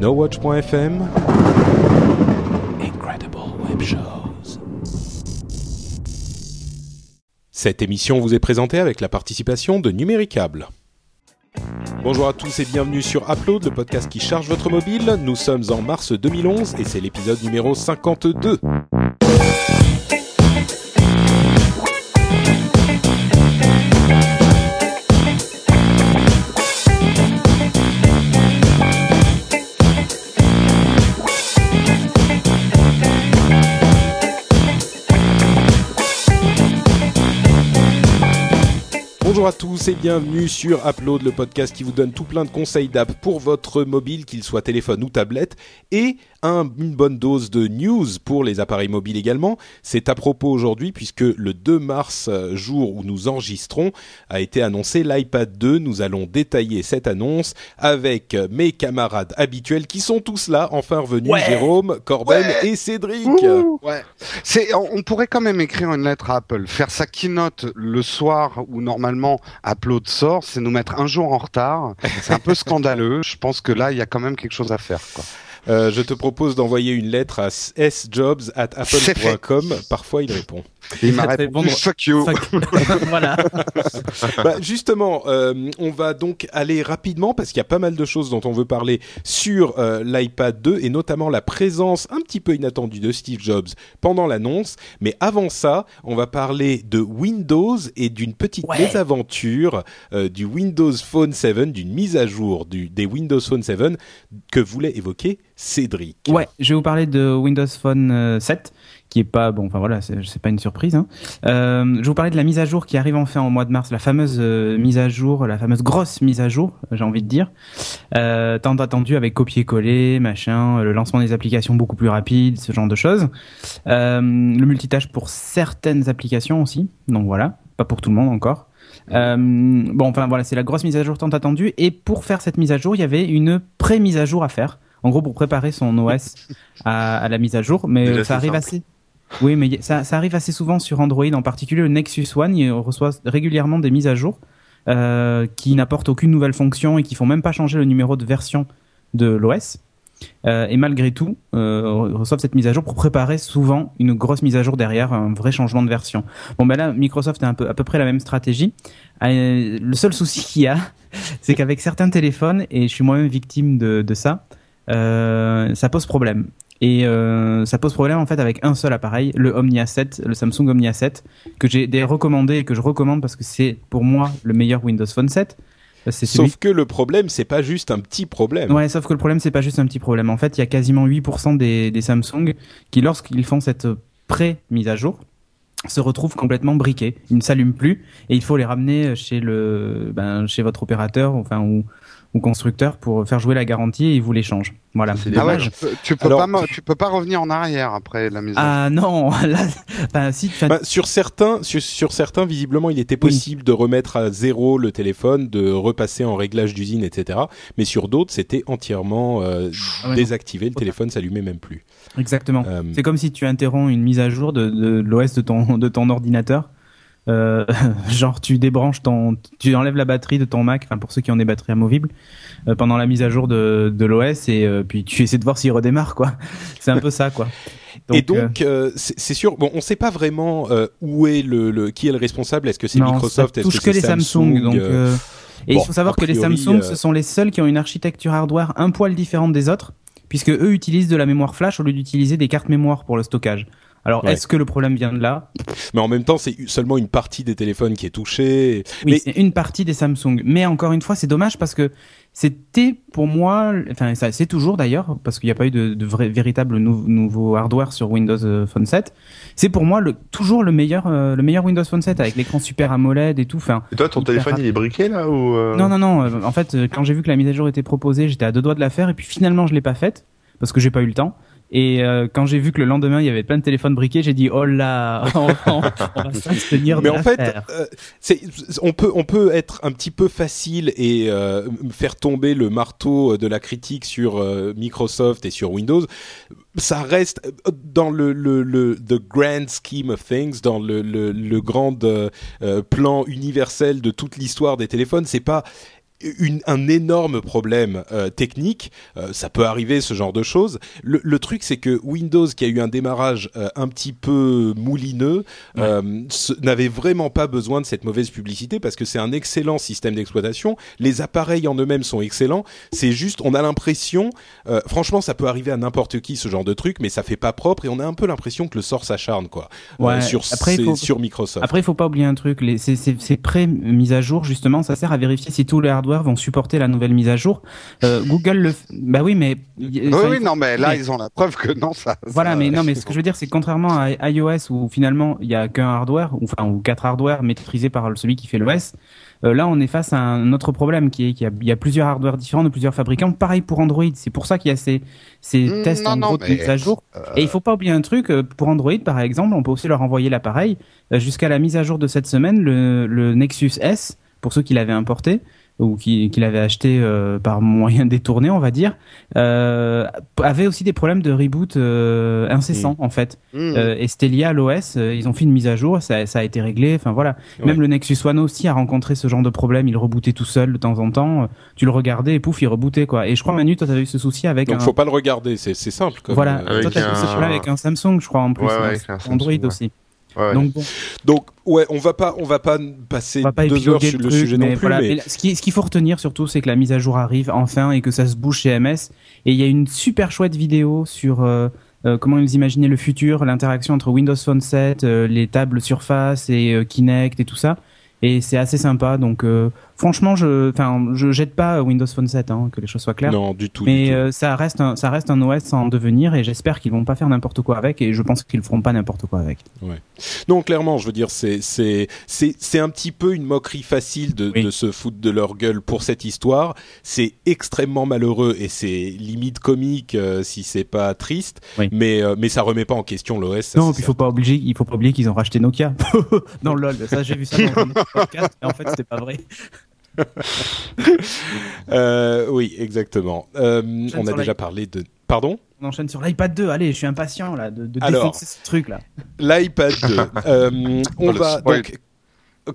NoWatch.fm Incredible Web Shows. Cette émission vous est présentée avec la participation de Numéricable. Bonjour à tous et bienvenue sur Upload, le podcast qui charge votre mobile. Nous sommes en mars 2011 et c'est l'épisode numéro 52. À tous et bienvenue sur Upload, le podcast qui vous donne tout plein de conseils d'app pour votre mobile, qu'il soit téléphone ou tablette, et un, une bonne dose de news pour les appareils mobiles également. C'est à propos aujourd'hui puisque le 2 mars, euh, jour où nous enregistrons, a été annoncé l'iPad 2. Nous allons détailler cette annonce avec mes camarades habituels qui sont tous là, enfin revenus, Ouais. Jérôme, Corben Ouais. et Cédric. Ouais. C'est, on on pourrait quand même écrire une lettre à Apple, faire sa keynote le soir où normalement Upload sort, c'est nous mettre un jour en retard. C'est un peu scandaleux. Je pense que là, il y a quand même quelque chose à faire. Quoi. Euh, je te propose d'envoyer une lettre à sjobs at apple.com. Parfois, il répond. Et il m'a répondu fuck you. voilà. Bah, justement, euh, on va donc aller rapidement parce qu'il y a pas mal de choses dont on veut parler sur euh, l'iPad 2 et notamment la présence un petit peu inattendue de Steve Jobs pendant l'annonce. Mais avant ça, on va parler de Windows et d'une petite Ouais. mésaventure euh, du Windows Phone 7, d'une mise à jour du, des Windows Phone 7 que voulait évoquer Cédric. Ouais, je vais vous parler de Windows Phone euh, 7, qui est pas bon. Enfin voilà, c'est pas une surprise. Hein. Euh, je vais vous parler de la mise à jour qui arrive enfin au mois de mars, la fameuse euh, mise à jour, la fameuse grosse mise à jour, j'ai envie de dire, euh, tant attendue avec copier-coller, machin, le lancement des applications beaucoup plus rapide, ce genre de choses. Euh, le multitâche pour certaines applications aussi, donc voilà, pas pour tout le monde encore. Euh, bon, enfin voilà, c'est la grosse mise à jour tant attendue. Et pour faire cette mise à jour, il y avait une pré-mise à jour à faire. En gros, pour préparer son OS à, à la mise à jour, mais Déjà, ça arrive simple. assez. Oui, mais y- ça, ça arrive assez souvent sur Android, en particulier le Nexus One, il reçoit régulièrement des mises à jour euh, qui n'apportent aucune nouvelle fonction et qui font même pas changer le numéro de version de l'OS. Euh, et malgré tout, euh, reçoivent cette mise à jour pour préparer souvent une grosse mise à jour derrière, un vrai changement de version. Bon, ben là, Microsoft a un peu, à peu près la même stratégie. Euh, le seul souci qu'il y a, c'est qu'avec certains téléphones, et je suis moi-même victime de, de ça, euh, ça pose problème. Et euh, ça pose problème en fait avec un seul appareil, le Omnia 7, le Samsung Omnia 7, que j'ai recommandé et que je recommande parce que c'est pour moi le meilleur Windows Phone 7. C'est celui Sauf que le problème, c'est pas juste un petit problème. Ouais, sauf que le problème, c'est pas juste un petit problème. En fait, il y a quasiment 8% des, des Samsung qui, lorsqu'ils font cette pré-mise à jour, se retrouvent complètement briqués. Ils ne s'allument plus et il faut les ramener chez le, ben, chez votre opérateur, enfin, ou, ou constructeur pour faire jouer la garantie et ils vous les changent. Voilà. C'est Ah ouais, Dommage. tu peux, Alors- pas, tu peux pas revenir en arrière après la mise à jour. Ah non, là, enfin, si, Bah, sur certains, sur, sur certains, visiblement, il était possible de remettre à zéro le téléphone, de repasser en réglage d'usine, etc. Mais sur d'autres, c'était entièrement euh, Ah ouais, non. désactivé. Le téléphone s'allumait même plus. exactement. Euh, C'est comme si tu interromps une mise à jour de, de l'OS de ton, de ton ordinateur. Euh, genre tu débranches ton, tu enlèves la batterie de ton Mac, enfin pour ceux qui ont des batteries amovibles, euh, pendant la mise à jour de, de l'OS et euh, puis tu essaies de voir s'il redémarre quoi. C'est un peu ça quoi. et donc, c'est sûr. Bon, on sait pas vraiment où est le, le qui est le responsable. Est-ce que c'est Microsoft? Est-ce que, que, les Samsung, donc. et bon, il faut savoir que les Samsung, ce sont les seuls qui ont une architecture hardware un poil différente des autres, puisque eux utilisent de la mémoire flash au lieu d'utiliser des cartes mémoire pour le stockage. Alors, Ouais. est-ce que le problème vient de là Mais en même temps, c'est seulement une partie des téléphones qui est touchée. Oui, Mais- c'est une partie des Samsung. Mais encore une fois, c'est dommage parce que c'était pour moi, enfin ça c'est toujours d'ailleurs, parce qu'il n'y a pas eu de, de vrai, véritable nou- nouveau hardware sur Windows euh, Phone 7. C'est pour moi le, toujours le meilleur, euh, le meilleur Windows Phone 7 avec l'écran Super AMOLED et tout. Enfin, Et toi, ton téléphone, rapide. il est briqué là ou euh, non non non. en fait, quand j'ai vu que la mise à jour était proposée, j'étais à deux doigts de la faire et puis finalement je l'ai pas faite parce que j'ai pas eu le temps. Et euh, quand j'ai vu que le lendemain il y avait plein de téléphones briqués, j'ai dit oh là, on, on- on va s'abstenir de Mais en fait, euh, c'est, on peut on peut être un petit peu facile et euh, faire tomber le marteau de la critique sur euh, Microsoft et sur Windows. Ça reste euh, dans le le le the grand scheme of things, dans le le, le grand euh, plan universel de toute l'histoire des téléphones. C'est pas une, un énorme problème euh, technique. Euh, ça peut arriver ce genre de choses. Le, le truc, c'est que Windows, qui a eu un démarrage euh, un petit peu moulineux, n'avait vraiment pas besoin de cette mauvaise publicité parce que c'est un excellent système d'exploitation. Les appareils en eux-mêmes sont excellents. C'est juste, on a l'impression, franchement, ça peut arriver à n'importe qui ce genre de truc, mais ça fait pas propre et on a un peu l'impression que le sort s'acharne quoi sur après, faut, sur Microsoft. Après, il faut pas oublier un truc. Les, ces, ces, ces pré-mises à jour, justement, ça sert à vérifier si tous les hardware vont supporter la nouvelle mise à jour. Euh, Google le, bah oui, mais oui, oui, non, mais là ils ont la preuve que non, ça. Voilà, mais non, mais ce que je veux dire, c'est contrairement à iOS où finalement il y a qu'un hardware, ou enfin ou quatre hardware maîtrisés par celui qui fait l'OS. Euh, là, on est face à un autre problème qui est qu'il y, y, a plusieurs hardware différents de plusieurs fabricants. Pareil pour Android. C'est pour ça qu'il y a ces, ces mm, tests en gros de mise à jour. Euh, Et il faut pas oublier un truc. Euh, pour Android, par exemple, on peut aussi leur envoyer l'appareil jusqu'à la mise à jour de cette semaine, le, le Nexus S, pour ceux qui l'avaient importé ou qu'il qui avait acheté euh, par moyen détourné, on va dire, euh, avait aussi des problèmes de reboot euh, incessant mm. en fait. Mm. Euh, et c'était lié à l'OS. Euh, ils ont fait une mise à jour, ça, ça a été réglé. Enfin voilà. Même le Nexus One aussi a rencontré ce genre de problème. Il rebootait tout seul de temps en temps. Tu le regardais et pouf, il rebootait quoi. Et je crois Manu, toi t'avais eu ce souci avec. Donc un... faut pas le regarder, c'est simple. Comme voilà. Toi t'as eu ce problème avec un Samsung, je crois en plus. Ouais, Android aussi. Donc, bon. Donc ouais, on va pas, on va pas passer va pas deux heures sur le, sujet non plus. Voilà. Mais... ce qu'il ce faut retenir surtout, c'est que la mise à jour arrive enfin et que ça se bouge chez MS. Et il y a une super chouette vidéo sur euh, euh, comment vous imaginez le futur, l'interaction entre Windows Phone 7, euh, les tables Surface et Kinect et tout ça. Et c'est assez sympa. Donc franchement, je, enfin, je jette pas Windows Phone 7, hein, que les choses soient claires. Non, du tout. Mais euh, ça reste, un, ça reste un OS en devenir, et j'espère qu'ils vont pas faire n'importe quoi avec, et je pense qu'ils feront pas n'importe quoi avec. Ouais. Non, clairement, je veux dire, c'est, c'est, c'est, c'est un petit peu une moquerie facile de, de se foutre de leur gueule pour cette histoire. C'est extrêmement malheureux et c'est limite comique euh, si c'est pas triste. Mais, euh, mais ça remet pas en question l'OS. Non, il faut pas obliger, il faut pas oublier qu'ils ont racheté Nokia. dans le LOL, ça j'ai vu ça dans le podcast, mais en fait c'était pas vrai. euh, oui, exactement. Euh, on a déjà parlé de. Pardon? On enchaîne sur l'iPad 2. Allez, je suis impatient là de, de défoncer ce truc là. L'iPad 2. euh, on va donc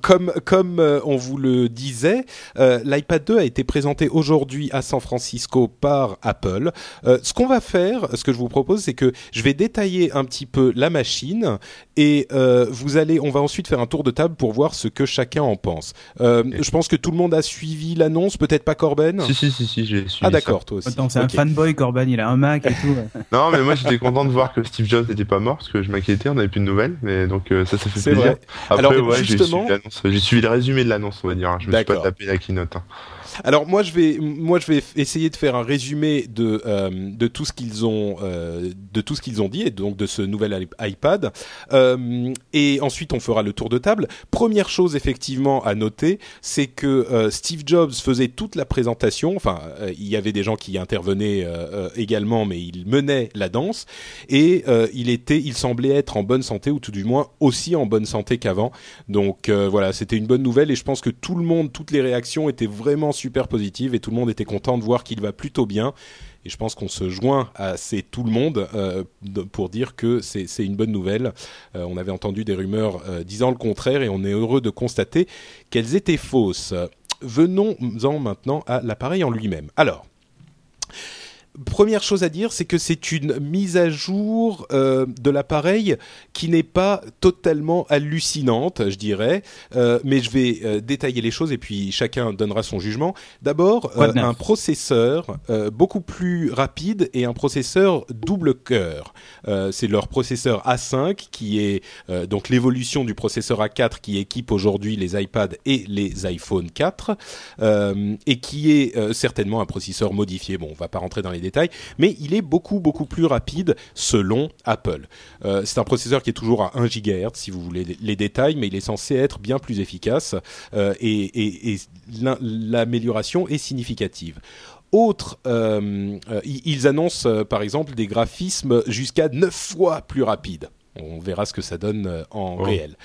comme comme euh, on vous le disait, euh, l'iPad 2 a été présenté aujourd'hui à San Francisco par Apple. Euh, ce qu'on va faire, ce que je vous propose, c'est que je vais détailler un petit peu la machine et euh, vous allez, on va ensuite faire un tour de table pour voir ce que chacun en pense. Je pense que tout le monde a suivi l'annonce, peut-être pas Corben. Si si si si, j'ai suivi. Ah d'accord, toi aussi. Attends, c'est un fanboy Corben, il a un Mac et tout. non mais moi j'étais content de voir que Steve Jobs n'était pas mort parce que je m'inquiétais, on n'avait plus de nouvelles, mais donc ça ça fait plaisir. Vrai. Après Alors, ouais, justement, j'ai suivi le résumé de l'annonce, on va dire. Je me suis pas tapé la keynote. Hein. Alors moi je vais moi je vais essayer de faire un résumé de euh, de tout ce qu'ils ont euh, de tout ce qu'ils ont dit et donc de ce nouvel iPad euh, et ensuite on fera le tour de table. Première chose effectivement à noter, c'est que euh, Steve Jobs faisait toute la présentation. Enfin, euh, il y avait des gens qui intervenaient euh, également, mais il menait la danse et il était, il semblait être en bonne santé ou tout du moins aussi en bonne santé qu'avant. Donc voilà, c'était une bonne nouvelle et je pense que tout le monde, toutes les réactions étaient vraiment super positive et tout le monde était content de voir qu'il va plutôt bien. Et je pense qu'on se joint à c'est tout le monde euh, pour dire que c'est une bonne nouvelle. Euh, on avait entendu des rumeurs euh, disant le contraire et on est heureux de constater qu'elles étaient fausses. Venons-en maintenant à l'appareil en lui-même. Alors, Première chose à dire, c'est que c'est une mise à jour euh, de l'appareil qui n'est pas totalement hallucinante, je dirais, euh, mais je vais euh, détailler les choses et puis chacun donnera son jugement. D'abord, un processeur beaucoup plus rapide et un processeur double cœur. c'est leur processeur A5 qui est donc l'évolution du processeur A4 qui équipe aujourd'hui les iPads et les iPhone 4 et qui est certainement un processeur modifié. Bon, on va pas rentrer dans les détails, mais il est beaucoup beaucoup plus rapide selon Apple. Euh, c'est un processeur qui est toujours à 1 GHz si vous voulez les détails, mais il est censé être bien plus efficace euh, et, l'amélioration est significative. Autre, euh, ils annoncent par exemple des graphismes jusqu'à 9 fois plus rapides. On verra ce que ça donne euh, en Oh. réel.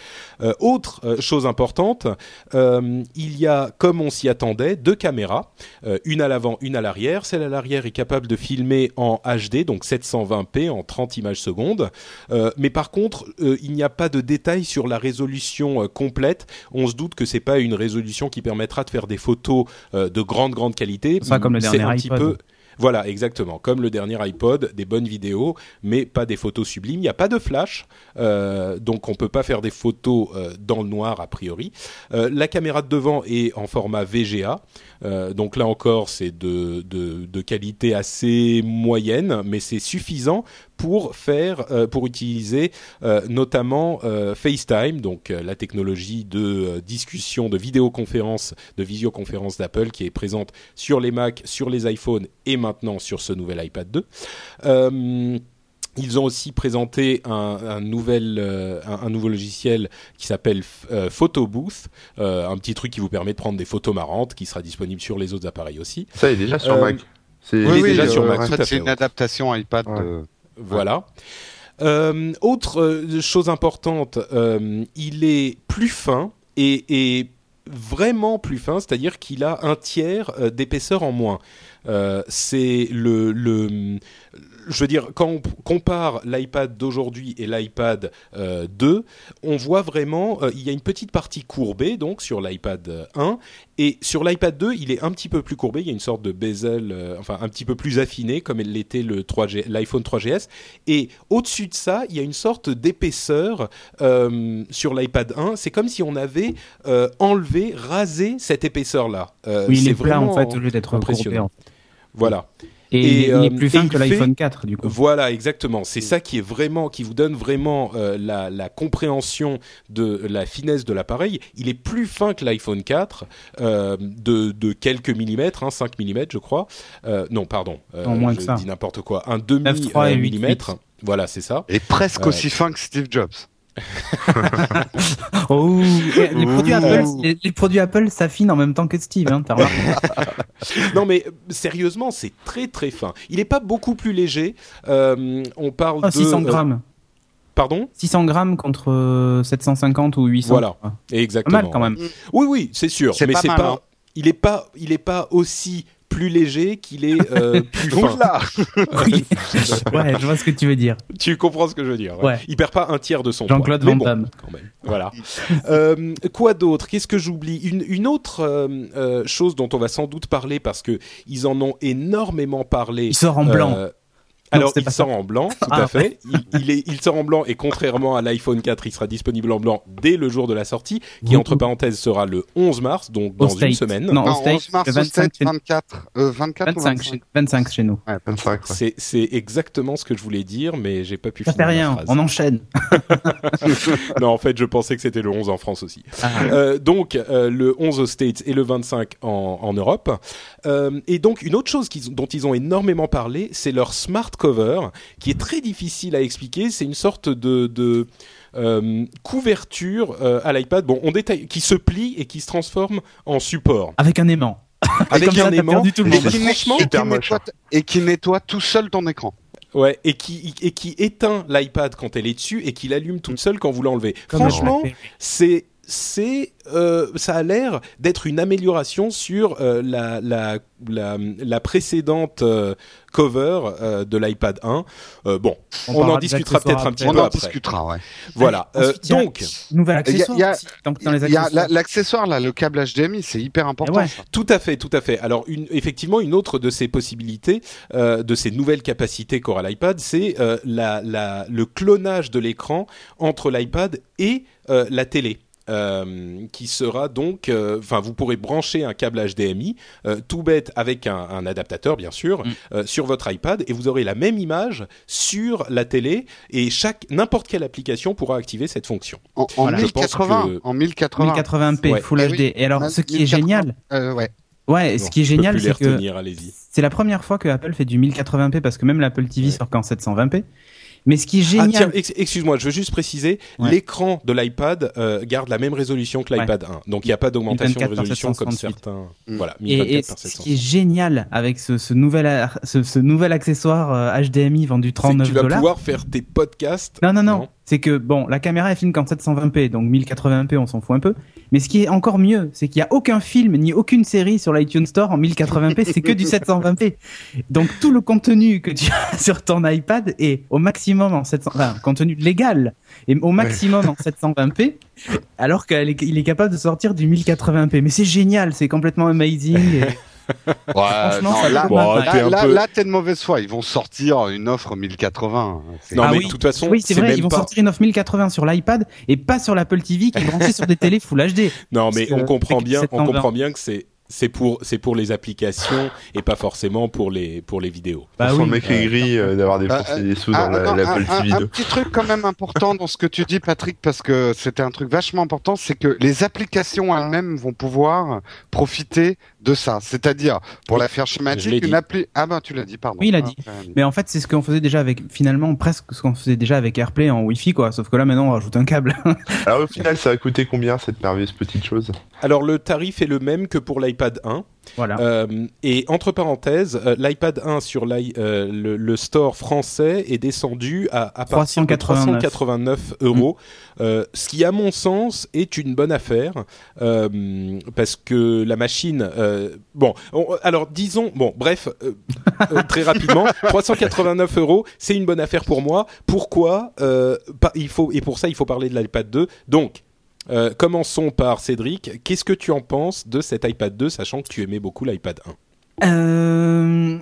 Euh, autre euh, chose importante, euh, il y a, comme on s'y attendait, deux caméras, euh, une à l'avant, une à l'arrière. Celle à l'arrière est capable de filmer en HD, donc 720p en 30 images secondes. Euh, mais par contre, euh, il n'y a pas de détails sur la résolution euh, complète. On se doute que c'est pas une résolution qui permettra de faire des photos euh, de grande grande qualité. C'est pas comme le dernier un petit peu voilà, exactement. Comme le dernier iPod, des bonnes vidéos, mais pas des photos sublimes. Il n'y a pas de flash, euh, donc on peut pas faire des photos euh, dans le noir a priori. Euh, la caméra de devant est en format VGA, donc là encore c'est de qualité assez moyenne, mais c'est suffisant pour faire, euh, pour utiliser euh, notamment euh, FaceTime, donc la technologie de discussion, de vidéoconférence, de visioconférence d'Apple qui est présente sur les Mac, sur les iPhones et maintenant sur ce nouvel iPad 2. Euh, ils ont aussi présenté un, un nouvel, euh, un, un nouveau logiciel qui s'appelle euh, Photo Booth, euh, un petit truc qui vous permet de prendre des photos marrantes, qui sera disponible sur les autres appareils aussi. Ça est déjà sur Mac. C'est Oui, oui, déjà sur Mac, en fait, c'est une adaptation iPad. Ouais. Voilà. Euh, autre euh, chose importante, euh, il est plus fin et, vraiment plus fin, c'est-à-dire qu'il a un tiers d'épaisseur en moins. C'est le, je veux dire, quand on compare l'iPad d'aujourd'hui et l'iPad euh, 2, on voit vraiment, euh, il y a une petite partie courbée donc sur l'iPad euh, 1 et sur l'iPad 2, il est un petit peu plus courbé. Il y a une sorte de bezel, euh, enfin un petit peu plus affiné comme l'était le 3G, l'iPhone 3GS. Et au-dessus de ça, il y a une sorte d'épaisseur euh, sur l'iPad 1. C'est comme si on avait euh, enlevé, rasé cette épaisseur-là. Euh, Oui, il est plat en vraiment fait au lieu d'être courbé. impressionnant. en fait. Voilà. Et, Et, il est- il euh, est plus fin que l'iPhone 4 du coup. Voilà, exactement. C'est ça qui est vraiment, qui vous donne vraiment euh, la, la compréhension de la finesse de l'appareil. Il est plus fin que l'iPhone 4 euh, de, de quelques millimètres, hein, 5 millimètres, je crois. Euh, non, pardon, euh, Non, moins je que ça. dis n'importe quoi. Un demi 9,3 et euh, 8,8. millimètre. Voilà, c'est ça. Et presque aussi fin que Steve Jobs. Oh, et les, produits. Apple, les, les produits Apple s'affinent en même temps que Steve, hein, non, mais euh, sérieusement, c'est très très fin. Il est pas beaucoup plus léger. Euh, on parle Ah, de 600 euh, grammes. pardon? 600 grammes contre euh, 750 ou 800. Voilà. Ah, Pas Exactement. mal quand même. Oui, oui, c'est sûr. Mais pas c'est mal, pas. hein. Il est pas. Il est pas aussi plus léger qu'il est euh, plus fin. Oula Oui. ouais, je vois ce que tu veux dire. Tu comprends ce que je veux dire. ouais. Ouais. Il perd pas un tiers de son poids. Jean-Claude Van bon, Damme. quand même. Voilà. Euh, quoi d'autre? Qu'est-ce que j'oublie? Une, une autre euh, euh, chose dont on va sans doute parler parce que ils en ont énormément parlé. Il sort en blanc. Alors, il sort en blanc, tout Ah, à fait. Il, il est, il sort en blanc et contrairement à l'iPhone 4, il sera disponible en blanc dès le jour de la sortie, qui Ouh. entre parenthèses sera le 11 mars, donc Au dans une semaine. Non, Non, au States, 11 mars le au 25 States, chez, 24. Euh, 24 ou 25, 25 chez, 25 chez nous. Ouais, 25, ouais. C'est, c'est exactement ce que je voulais dire, mais j'ai pas pu Ça finir fait ma rien, phrase. on enchaîne. non, en fait, je pensais que c'était le 11 en France aussi. Ah. Euh, donc, euh, le 11 aux States et le 25 en, en Europe. Euh, et donc, une autre chose qu'ils- dont ils ont énormément parlé, c'est leur smart cover, qui est très difficile à expliquer. C'est une sorte de... de euh, couverture euh, à l'iPad, bon, on détaille, qui se plie et qui se transforme en support. Avec un aimant. Avec ça, un aimant, tout le Et monde. qui, franchement, et qui super moche, nettoie, et qui nettoie tout seul ton écran. ouais, et qui et qui éteint l'iPad quand elle est dessus et qui l'allume toute seule quand vous l'enlevez. Franchement, c'est c'est euh, ça a l'air d'être une amélioration sur euh, la, la la la précédente euh, cover euh, de l'iPad 1. Euh, bon, on, en discutera peut-être un après. petit On peu en après. discutera, ouais. Voilà. Allez, Euh, ensuite, donc, Nouvel accessoire. Il y a- l'accessoire là, le câble HDMI, c'est hyper important. Ouais. ça. Tout à fait, tout à fait. Alors, une, effectivement, une autre de ces possibilités, euh, de ces nouvelles capacités qu'aura l'iPad, c'est euh, la, la, le clonage de l'écran entre l'iPad et euh, la télé. Euh, qui sera donc, euh, enfin, vous pourrez brancher un câble HDMI, euh, tout bête avec un, un adaptateur bien sûr, Mm. euh, sur votre iPad et vous aurez la même image sur la télé et chaque n'importe quelle application pourra activer cette fonction. En, en Voilà. Je pense 1080, que- en 1080. 1080p Ouais. Full Eh HD. oui. Et alors, ce qui est 1080. génial, Euh, ouais. ouais, Non, ce qui est génial, c'est que c'est la première fois que Apple fait du 1080p parce que même l'Apple TV Ouais. sort qu'en 720p. Mais ce qui est Ah génial, ex- excuse-moi, je veux juste préciser, Ouais. l'écran de l'iPad euh, garde la même résolution que l'iPad 1. Donc il n'y a pas d'augmentation de 1024 par résolution comme 768. certains. Mm. Voilà, et, 1024 et par ce 700. qui est génial avec ce, ce nouvel, ce, ce nouvel accessoire euh, HDMI vendu C'est que 39 tu vas dollars. pouvoir faire tes podcasts. Non, non, non. Non. C'est que bon, la caméra elle filme qu'en 720p, donc 1080p on s'en fout un peu. Mais ce qui est encore mieux, c'est qu'il y a aucun film ni aucune série sur l'iTunes Store en 1080p, c'est que du 720p. Donc tout le contenu que tu as sur ton iPad est au maximum en 700, enfin contenu légal et au maximum en 720p, alors qu'il est capable de sortir du 1080p. Mais c'est génial, c'est complètement amazing. et- Ouais, non, là, Bon, pas t'es là, peu- là, t'es de mauvaise foi. Ils vont sortir une offre 1080. C'est- Non, Ah mais oui. de toute façon, Oui, c'est vrai, même ils vont pas- sortir une offre 1080 sur l'iPad et pas sur l'Apple TV qui est branché sur des télés Full HD. Non, mais on comprend bien, on 720. comprend bien que c'est c'est pour c'est pour les applications et pas forcément pour les pour les vidéos. Bah oui. le mec aigri euh, d'avoir Bah, dépensé des sous Ah, dans l'Apple TV un- un 2. petit truc quand même important dans ce que tu dis, Patrick, parce que c'était un truc vachement important, c'est que les applications elles-mêmes vont pouvoir profiter de ça. C'est-à-dire, pour la faire schématique, une appli. Ah ben, tu l'as dit, pardon. Oui, il a Ah, dit. dit. Mais en fait, c'est ce qu'on faisait déjà avec, finalement, presque ce qu'on faisait déjà avec AirPlay en Wi-Fi, quoi. Sauf que là, maintenant, on rajoute un câble. Alors au final, ça a coûté combien cette merveilleuse petite chose? Alors le tarif est le même que pour l'iPad 1. Voilà. Euh, et entre parenthèses, euh, l'iPad 1 sur euh, le, le store français est descendu à, à partir de 389. 389 euros, euh, ce qui à mon sens est une bonne affaire parce que la machine, bon, on- alors disons, bon, bref, très rapidement, 389 euros, c'est une bonne affaire pour moi. Pourquoi pas- Il faut et pour ça il faut parler de l'iPad 2. Donc euh, commençons par Cédric. Qu'est-ce que tu en penses de cet iPad 2, sachant que tu aimais beaucoup l'iPad 1 Euh...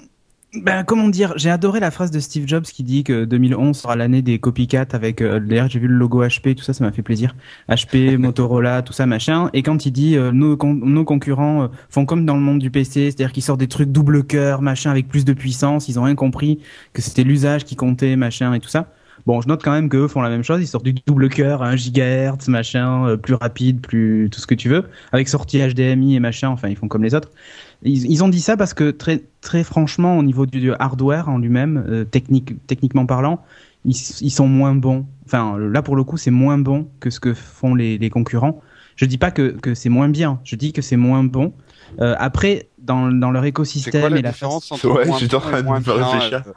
Ben, comment dire J'ai adoré la phrase de Steve Jobs qui dit que 2011 sera l'année des copycats avec. Euh, D'ailleurs, j'ai vu le logo HP, tout ça, ça m'a fait plaisir. HP, Motorola, tout ça, machin. Et quand il dit euh, nos, con- nos concurrents euh, font comme dans le monde du PC, c'est-à-dire qu'ils sortent des trucs double cœur, machin, avec plus de puissance. Ils ont rien compris que c'était l'usage qui comptait, machin, et tout ça. Bon, je note quand même qu'eux font la même chose. Ils sortent du double cœur à 1 GHz, machin, euh, plus rapide, plus tout ce que tu veux, avec sortie HDMI et machin. Enfin, ils font comme les autres. Ils, ils ont dit ça parce que très très franchement, au niveau du, hardware en lui-même, euh, technique techniquement parlant, ils, ils sont moins bons. Enfin, là pour le coup, c'est moins bon que ce que font les, les concurrents. Je dis pas que, que c'est moins bien. Je dis que c'est moins bon. Euh, après, dans, dans leur écosystème quoi la et la différence entre Ouais, moins j'étais en bon train et de moins me réfléchir. euh,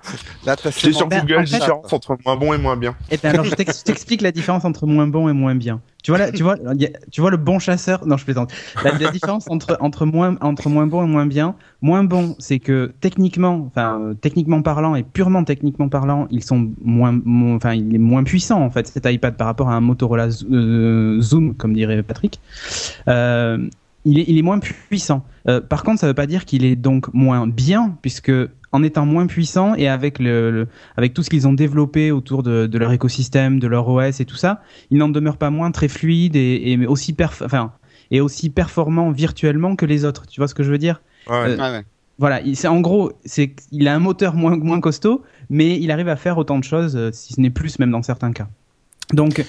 Là, J'étais sur Ben, Google, en fait- différence entre moins bon et moins bien. Eh ben alors je t'ex- je t'explique la différence entre moins bon et moins bien. Tu vois là, tu vois, il y a- tu vois le bon chasseur? Non, je plaisante. La, la différence entre entre moins entre moins bon et moins bien. Moins bon, c'est que techniquement, enfin euh, techniquement parlant et purement techniquement parlant, ils sont moins, moins- enfin il est moins puissant en fait cet iPad par rapport à un Motorola euh, Zoom, comme dirait Patrick. Euh, il est, il est moins puissant. Euh, par contre, ça ne veut pas dire qu'il est donc moins bien, puisque en étant moins puissant et avec le, le- avec tout ce qu'ils ont développé autour de, de leur écosystème, de leur OS et tout ça, il n'en demeure pas moins très fluide et, et aussi perf enfin, et aussi performant virtuellement que les autres. Tu vois ce que je veux dire? Ouais. Euh, Ouais, ouais. Voilà, il, c'est en gros, c'est il a un moteur moins moins costaud, mais il arrive à faire autant de choses, euh, si ce n'est plus même dans certains cas. Donc,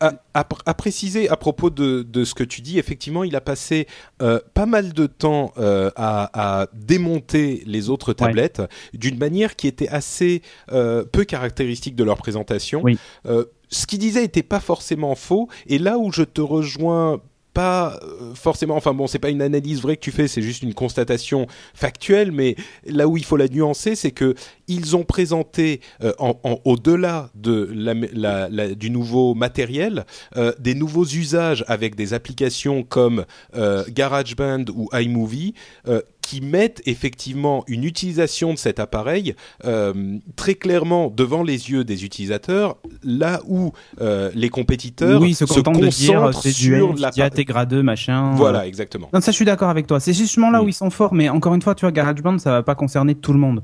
à, à- à préciser à propos de, de ce que tu dis, effectivement, il a passé euh, pas mal de temps euh, à, à démonter les autres tablettes d'une manière qui était assez euh, peu caractéristique de leur présentation. Oui. Euh, ce qu'il disait était pas forcément faux, et là où je te rejoins euh, forcément, enfin bon, c'est pas une analyse vraie que tu fais, c'est juste une constatation factuelle, mais là où il faut la nuancer, c'est que ils ont présenté euh, au-delà de du nouveau matériel euh, des nouveaux usages avec des applications comme GarageBand ou iMovie qui mettent effectivement une utilisation de cet appareil euh, très clairement devant les yeux des utilisateurs, là où euh, les compétiteurs oui, se se contentent de dire concentrent c'est du sur l'appareil. Tegra 2 machin. Voilà, exactement. Non, ça je suis d'accord avec toi. C'est justement là Mm. où ils sont forts, mais encore une fois, tu vois, GarageBand, ça va pas concerner tout le monde.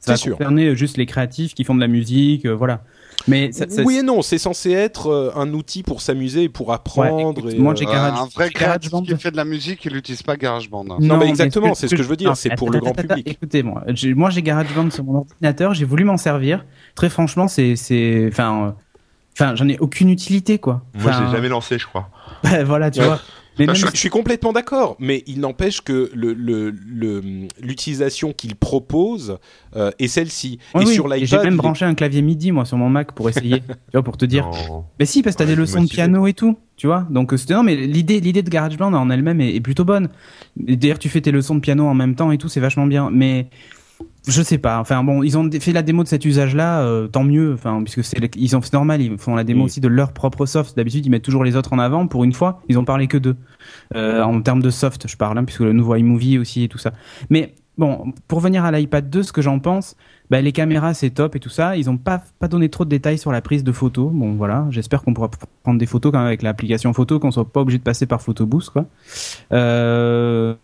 Ça va sûr. concerner juste les créatifs qui font de la musique, euh, voilà. Mais ça, ça- oui et non, c'est censé être euh, un outil pour s'amuser, pour apprendre. écoute, et, moi, euh, j'ai Euh, Garage- un vrai créatif GarageBand. qui fait de la musique, il n'utilise pas GarageBand. hein. Non, mais mais exactement, ce c'est ce que je veux dire, non, c'est pour le grand public. Écoutez-moi, j'ai- moi j'ai GarageBand sur mon ordinateur, j'ai voulu m'en servir. Très franchement, c'est, c'est, enfin, euh, enfin, j'en ai aucune utilité quoi. Moi, j'ai jamais lancé, je crois. bah, voilà, tu vois. Mais je, je suis complètement d'accord, mais il n'empêche que le- le- le- l'utilisation qu'il propose euh, est celle-ci. Oui, et oui, sur l'iPad, j'ai même branché un clavier MIDI moi sur mon Mac pour essayer, tu vois, pour te dire. Non. Mais si, parce que t'as Ouais, des leçons de piano et tout, tu vois. Donc euh, c'était non, mais l'idée, l'idée de GarageBand en elle-même est, est plutôt bonne. D'ailleurs, tu fais tes leçons de piano en même temps et tout, c'est vachement bien. Mais je sais pas. Enfin bon, ils ont fait la démo de cet usage-là, euh, tant mieux. Enfin puisque c'est ils ont c'est normal, ils font la démo Mm. aussi de leur propre soft. D'habitude, ils mettent toujours les autres en avant. Pour une fois, ils ont parlé que d'eux. Euh, en termes de soft, je parle, hein, puisque le nouveau iMovie aussi et tout ça. Mais bon, pour venir à l'iPad 2, ce que j'en pense, bah, les caméras c'est top et tout ça. Ils ont pas donné trop de détails sur la prise de photos. Bon voilà, j'espère qu'on pourra prendre des photos quand même avec l'application photo, qu'on soit pas obligé de passer par Photo Boost quoi. Euh,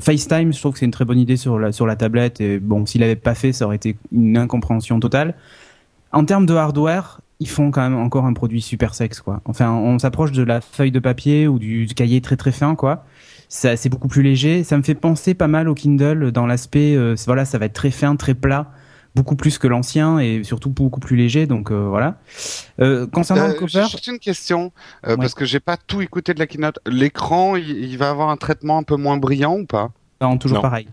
FaceTime, je trouve que c'est une très bonne idée sur la tablette et bon, s'il avait pas fait, ça aurait été une incompréhension totale. En termes de hardware, ils font quand même encore un produit super sexe quoi. Enfin, on s'approche de la feuille de papier ou du cahier très très fin quoi. Ça, c'est beaucoup plus léger. Ça me fait penser pas mal au Kindle dans l'aspect, euh, voilà, ça va être très fin, très plat, beaucoup plus que l'ancien et surtout beaucoup plus léger. Donc euh, voilà. Euh, concernant le cover, Juste une question, euh, Ouais. parce que j'ai pas tout écouté de la keynote. L'écran, il, il va avoir un traitement un peu moins brillant ou pas? Non, toujours Non. pareil.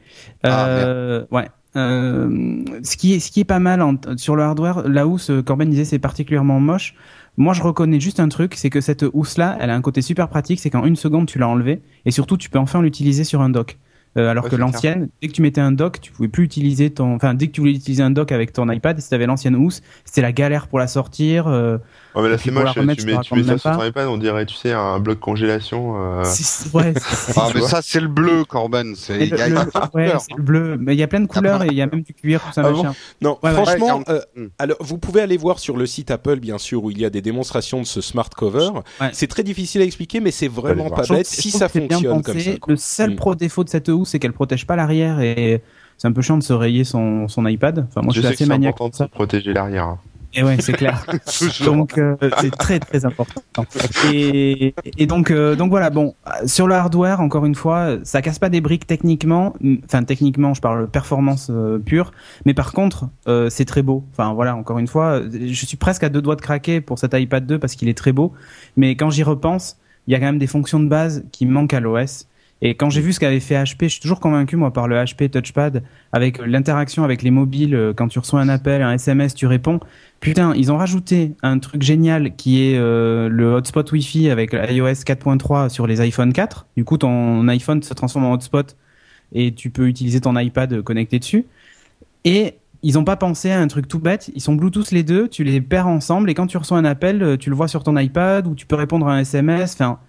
Ah, ouais. Euh, ce qui est ce qui est pas mal en- sur le hardware, là où ce Corben disait c'est particulièrement moche. Moi, je reconnais juste un truc, c'est que cette housse là, elle a un côté super pratique, c'est qu'en une seconde tu l'as enlevée et surtout tu peux enfin l'utiliser sur un dock. Euh, alors Ouais, que l'ancienne, dès que tu mettais un dock, tu pouvais plus utiliser ton, enfin dès que tu voulais utiliser un dock avec ton iPad, si t'avais l'ancienne housse, c'était la galère pour la sortir. euh, Ouais, mais là, c'est moche. remettre, tu mets, tu mets ça sur ton iPad, on dirait, tu sais, un bloc congélation. euh, c'est- ouais, c'est- Ah, mais ça, c'est le bleu, Corben. C'est Et il y a- le- a ouais, c'est bleu, mais il y a plein de couleurs et il y a même du cuir, tout ça Ah bon. Non, Ouais, franchement, Ouais, euh, alors vous pouvez aller voir sur le site Apple, bien sûr, où il y a des démonstrations de ce smart cover. Ouais. C'est très difficile à expliquer, mais c'est vraiment pas bête si ça c'est fonctionne comme ça. Le seul Mm. pro défaut de cette housse, c'est qu'elle protège pas l'arrière et c'est un peu chiant de se rayer son, son iPad. Enfin, moi, je, je suis sais que assez c'est maniaque important pour de protéger l'arrière. Et ouais, c'est clair. Donc, euh, c'est très très important. Et, et donc, euh, donc voilà. Bon, sur le hardware, encore une fois, ça casse pas des briques techniquement. Enfin, techniquement, je parle performance euh, pure. Mais par contre, euh, c'est très beau. Enfin, voilà. Encore une fois, je suis presque à deux doigts de craquer pour cet iPad 2 parce qu'il est très beau. Mais quand j'y repense, il y a quand même des fonctions de base qui manquent à l'OS. Et quand j'ai vu ce qu'avait fait HP, je suis toujours convaincu moi par le HP Touchpad avec l'interaction avec les mobiles. euh, Quand tu reçois un appel, un SMS, tu réponds. Putain, ils ont rajouté un truc génial qui est euh, le hotspot Wi-Fi avec iOS 4.3 sur les iPhone 4. Du coup, ton iPhone se transforme en hotspot et tu peux utiliser ton iPad connecté dessus. Et ils ont pas pensé à un truc tout bête. Ils sont Bluetooth les deux, tu les paires ensemble et quand tu reçois un appel, euh, tu le vois sur ton iPad ou tu peux répondre à un SMS. Enfin,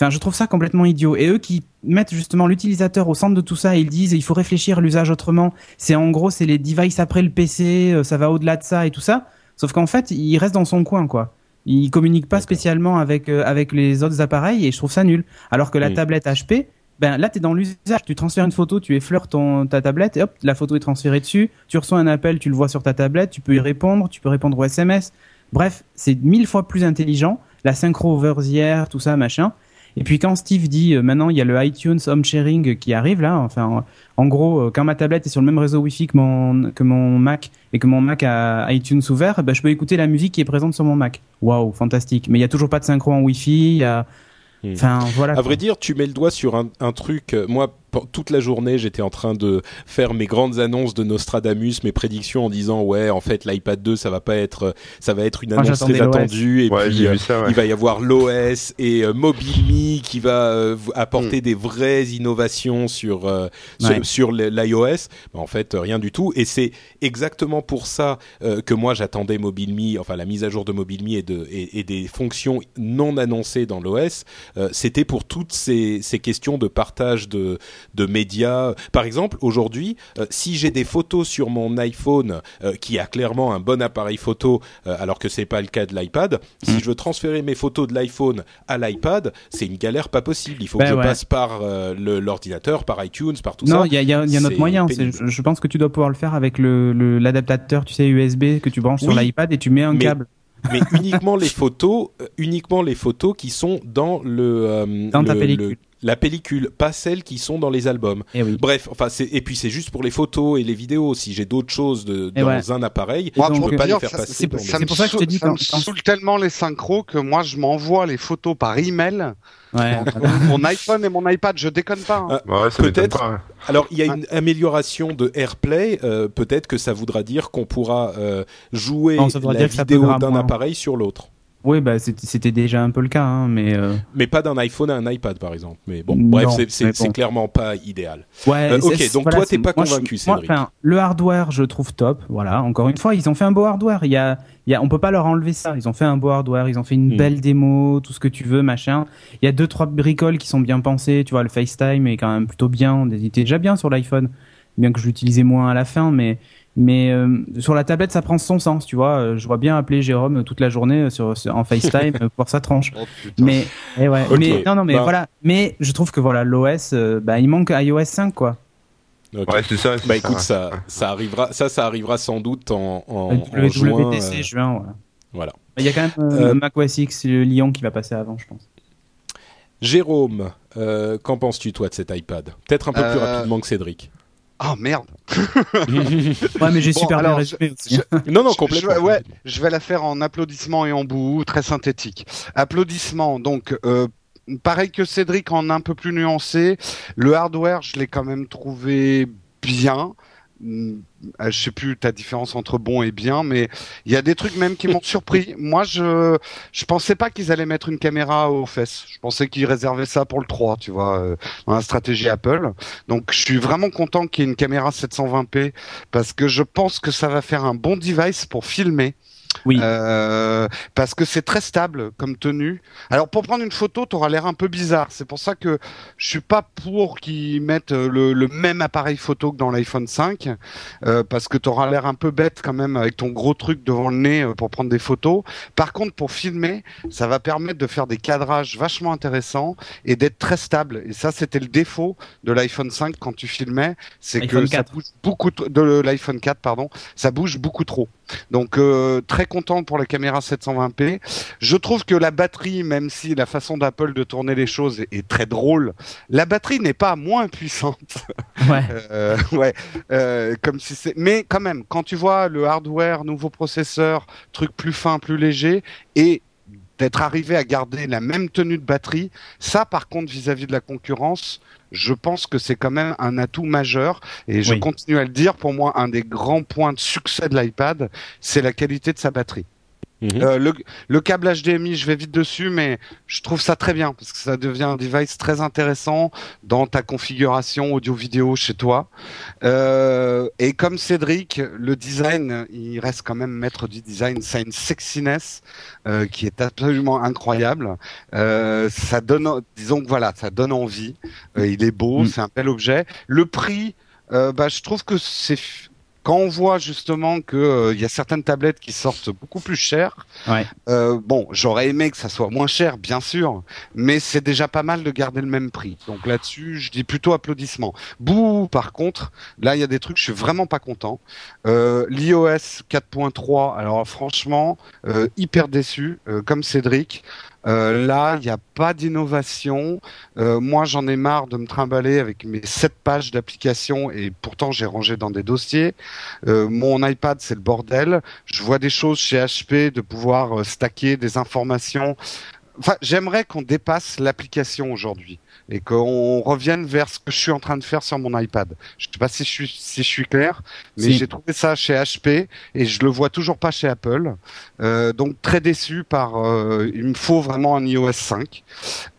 Enfin, je trouve ça complètement idiot. Et eux qui mettent justement l'utilisateur au centre de tout ça, ils disent il faut réfléchir à l'usage autrement. C'est en gros, c'est les devices après le PC, euh, ça va au-delà de ça et tout ça. Sauf qu'en fait, il reste dans son coin, quoi. Il communique pas spécialement avec euh, avec les autres appareils et je trouve ça nul. Alors que la tablette HP, ben là, t'es dans l'usage. Tu transfères une photo, tu effleures ton ta tablette et hop, la photo est transférée dessus. Tu reçois un appel, tu le vois sur ta tablette, tu peux y répondre, tu peux répondre au SMS. Bref, c'est mille fois plus intelligent. La synchro over the air, tout ça, machin. Et puis quand Steve dit euh, maintenant il y a le iTunes Home Sharing qui arrive là, enfin en, en gros euh, quand ma tablette est sur le même réseau Wi-Fi que mon que mon Mac et que mon Mac a iTunes ouvert, ben, je peux écouter la musique qui est présente sur mon Mac. Waouh, fantastique. Mais il y a toujours pas de synchro en Wi-Fi. Y a, Hmm. enfin voilà. À quoi. vrai dire, tu mets le doigt sur un, un truc. euh, Moi, toute la journée, j'étais en train de faire mes grandes annonces de Nostradamus, mes prédictions en disant ouais, en fait, l'iPad 2, ça va pas être, euh, ça va être une Moi, annonce très attendue. Et Ouais, puis, euh, vu ça, ouais. il va y avoir l'OS et euh, MobileMe qui va euh, apporter des vraies innovations sur euh, sur, Ouais. sur le- l'iOS. Ben, en fait, rien du tout. Et c'est exactement pour ça euh, que moi j'attendais MobileMe, enfin la mise à jour de MobileMe et, de, et, et des fonctions non annoncées dans l'OS. Euh, C'était pour toutes ces, ces questions de partage de, de médias. Par exemple, aujourd'hui, euh, si j'ai des photos sur mon iPhone euh, qui a clairement un bon appareil photo, euh, alors que c'est pas le cas de l'iPad, si je veux transférer mes photos de l'iPhone à l'iPad, c'est une galère pas possible. Il faut Ben que je passe par l'ordinateur, par iTunes, par tout non, ça. il y a, il y a, il y a un autre moyen. Je, je pense que tu dois pouvoir le faire avec le le- l'adaptateur, tu sais, USB que tu branches sur l'iPad et tu mets un Mais- câble. mais uniquement les photos, uniquement les photos qui sont dans le euh, Dans ta le- pellicule. le- la pellicule, pas celles qui sont dans les albums. Eh oui. Bref, enfin c'est et puis c'est juste pour les photos et les vidéos. Si j'ai d'autres choses de, Et dans ouais. un appareil, Moi, je peux pas dire, les faire ça- passer. c'est pour- Ça c'est me, ça que je te dis ça me saoule tellement les synchros que moi je m'envoie les photos par email. Ouais. mon iPhone et mon iPad, je déconne pas. hein. Ouais, ça m'étonne Peut-être. Alors, il y a une amélioration de AirPlay. euh, Peut-être que ça voudra dire qu'on pourra euh, jouer Non, la vidéo d'un moins. appareil sur l'autre. Oui, bah c'était déjà un peu le cas, hein, mais. euh, Mais pas d'un iPhone à un iPad, par exemple. Mais bon, Non, bref, c'est- bon. clairement pas idéal. Ouais. Euh, ok, donc voilà, toi, t'es pas moi, je- convaincu, moi, Cédric. le hardware, je trouve top. Voilà. Encore une fois, ils ont fait un beau hardware. Il y a, il y a, on peut pas leur enlever ça. Ils ont fait un beau hardware. Ils ont fait une Hmm. belle démo, tout ce que tu veux, machin. Il y a deux trois bricoles qui sont bien pensées. Tu vois, le FaceTime est quand même plutôt bien. Il était déjà bien sur l'iPhone, bien que je l'utilisais moins à la fin, mais. Mais euh, sur la tablette, ça prend son sens, tu vois. Euh, Je vois bien appeler Jérôme toute la journée euh, sur, sur- en FaceTime pour sa tranche. Oh. Mais, eh ouais. Mais non, non, mais Bah. voilà. Mais je trouve que voilà, l'OS, euh, bah, il manque iOS 5, quoi. Ouais, c'est ça. Bah écoute, ça. ça, ça arrivera, ça, ça arrivera sans doute en, en, le en juin. Euh, juin, voilà. voilà. Il y a quand même euh, Euh, Mac OS X le Lyon qui va passer avant, je pense. Jérôme, euh, qu'en penses-tu toi de cet iPad? Peut-être un peu plus rapidement que Cédric. Oh merde. Ouais, mais j'ai Bon, super bien alors, résumé aussi. non, non, Je- complètement. je- ouais, je vais la faire en applaudissements et en bout, très synthétique. Applaudissements, donc euh, pareil que Cédric, en un peu plus nuancé. Le hardware, je l'ai quand même trouvé bien. Hum, euh, Je sais plus ta différence entre bon et bien, mais il y a des trucs même qui m'ont surpris. Moi, je je pensais pas qu'ils allaient mettre une caméra aux fesses. Je pensais qu'ils réservaient ça pour le 3, tu vois, euh, dans la stratégie Apple. Donc, je suis vraiment content qu'il y ait une caméra 720p parce que je pense que ça va faire un bon device pour filmer. Oui. Euh, parce que c'est très stable comme tenue. Alors pour prendre une photo, t'auras l'air un peu bizarre. C'est pour ça que je suis pas pour qu'ils mettent euh, le, le même appareil photo que dans l'iPhone 5, euh, parce que t'auras l'air un peu bête quand même avec ton gros truc devant le nez euh, pour prendre des photos. Par contre, pour filmer, ça va permettre de faire des cadrages vachement intéressants et d'être très stable. Et ça, c'était le défaut de l'iPhone 5 quand tu filmais, c'est que ça 4. bouge beaucoup de l'iPhone 4, pardon, ça bouge beaucoup trop. Donc euh, très content pour la caméra 720p. Je trouve que la batterie, même si la façon d'Apple de tourner les choses est, est très drôle, la batterie n'est pas moins puissante. Ouais. Euh, ouais, euh, comme si c'est. Mais quand même, quand tu vois le hardware, nouveau processeur, truc plus fin, plus léger, et d'être arrivé à garder la même tenue de batterie, ça par contre vis-à-vis de la concurrence, je pense que c'est quand même un atout majeur et je Oui. continue à le dire, pour moi un des grands points de succès de l'iPad, c'est la qualité de sa batterie. Mhm. Euh, le, le câble HDMI, je vais vite dessus, mais je trouve ça très bien parce que ça devient un device très intéressant dans ta configuration audio-vidéo chez toi. Euh, et comme Cédric, le design, il reste quand même maître du design. Ça a une sexiness euh, qui est absolument incroyable. Ça donne, disons que voilà, ça donne envie. Il est beau, Mm. c'est un bel objet. Le prix, euh, bah, je trouve que c'est quand on voit justement que euh, il y a certaines tablettes qui sortent beaucoup plus chères. Ouais. Euh, bon, j'aurais aimé que ça soit moins cher, bien sûr, mais c'est déjà pas mal de garder le même prix. Donc là-dessus, je dis plutôt applaudissements. Bouh, par contre, là il y a des trucs, je suis vraiment pas content. Euh, L'iOS 4.3, alors franchement, euh, hyper déçu, euh, comme Cédric. Euh, là, il n'y a pas d'innovation. Euh, moi, j'en ai marre de me trimballer avec mes sept pages d'applications et pourtant j'ai rangé dans des dossiers. Euh, mon iPad, c'est le bordel. Je vois des choses chez HP de pouvoir stacker des informations. Enfin, j'aimerais qu'on dépasse l'application aujourd'hui et qu'on revienne vers ce que je suis en train de faire sur mon iPad. Je sais pas si je suis, si je suis clair, mais Si. j'ai trouvé ça chez HP et je le vois toujours pas chez Apple. Euh, donc très déçu par. euh, il me faut vraiment un iOS 5.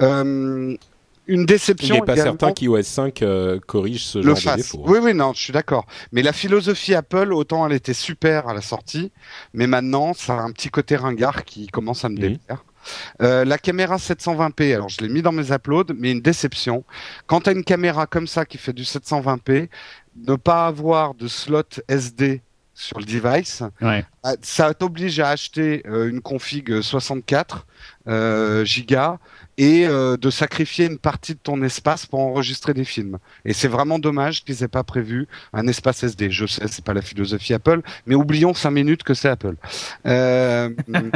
Euh, une Il déception. n'est pas certain qu'iOS 5 euh, corrige ce genre de défaut. hein. Oui, oui, non, je suis d'accord. Mais la philosophie Apple, autant elle était super à la sortie, mais maintenant, ça a un petit côté ringard qui commence à me Mhm. déplaire. Euh, la caméra 720p, alors je l'ai mis dans mes uploads, mais une déception. Quand tu as une caméra comme ça qui fait du 720p, ne pas avoir de slot SD sur le device, Ouais. ah, ça t'oblige à acheter euh, une config 64 euh, gigas et euh, de sacrifier une partie de ton espace pour enregistrer des films. Et c'est vraiment dommage qu'ils aient pas prévu un espace SD. Je sais, c'est pas la philosophie Apple, mais oublions cinq minutes que c'est Apple. Euh,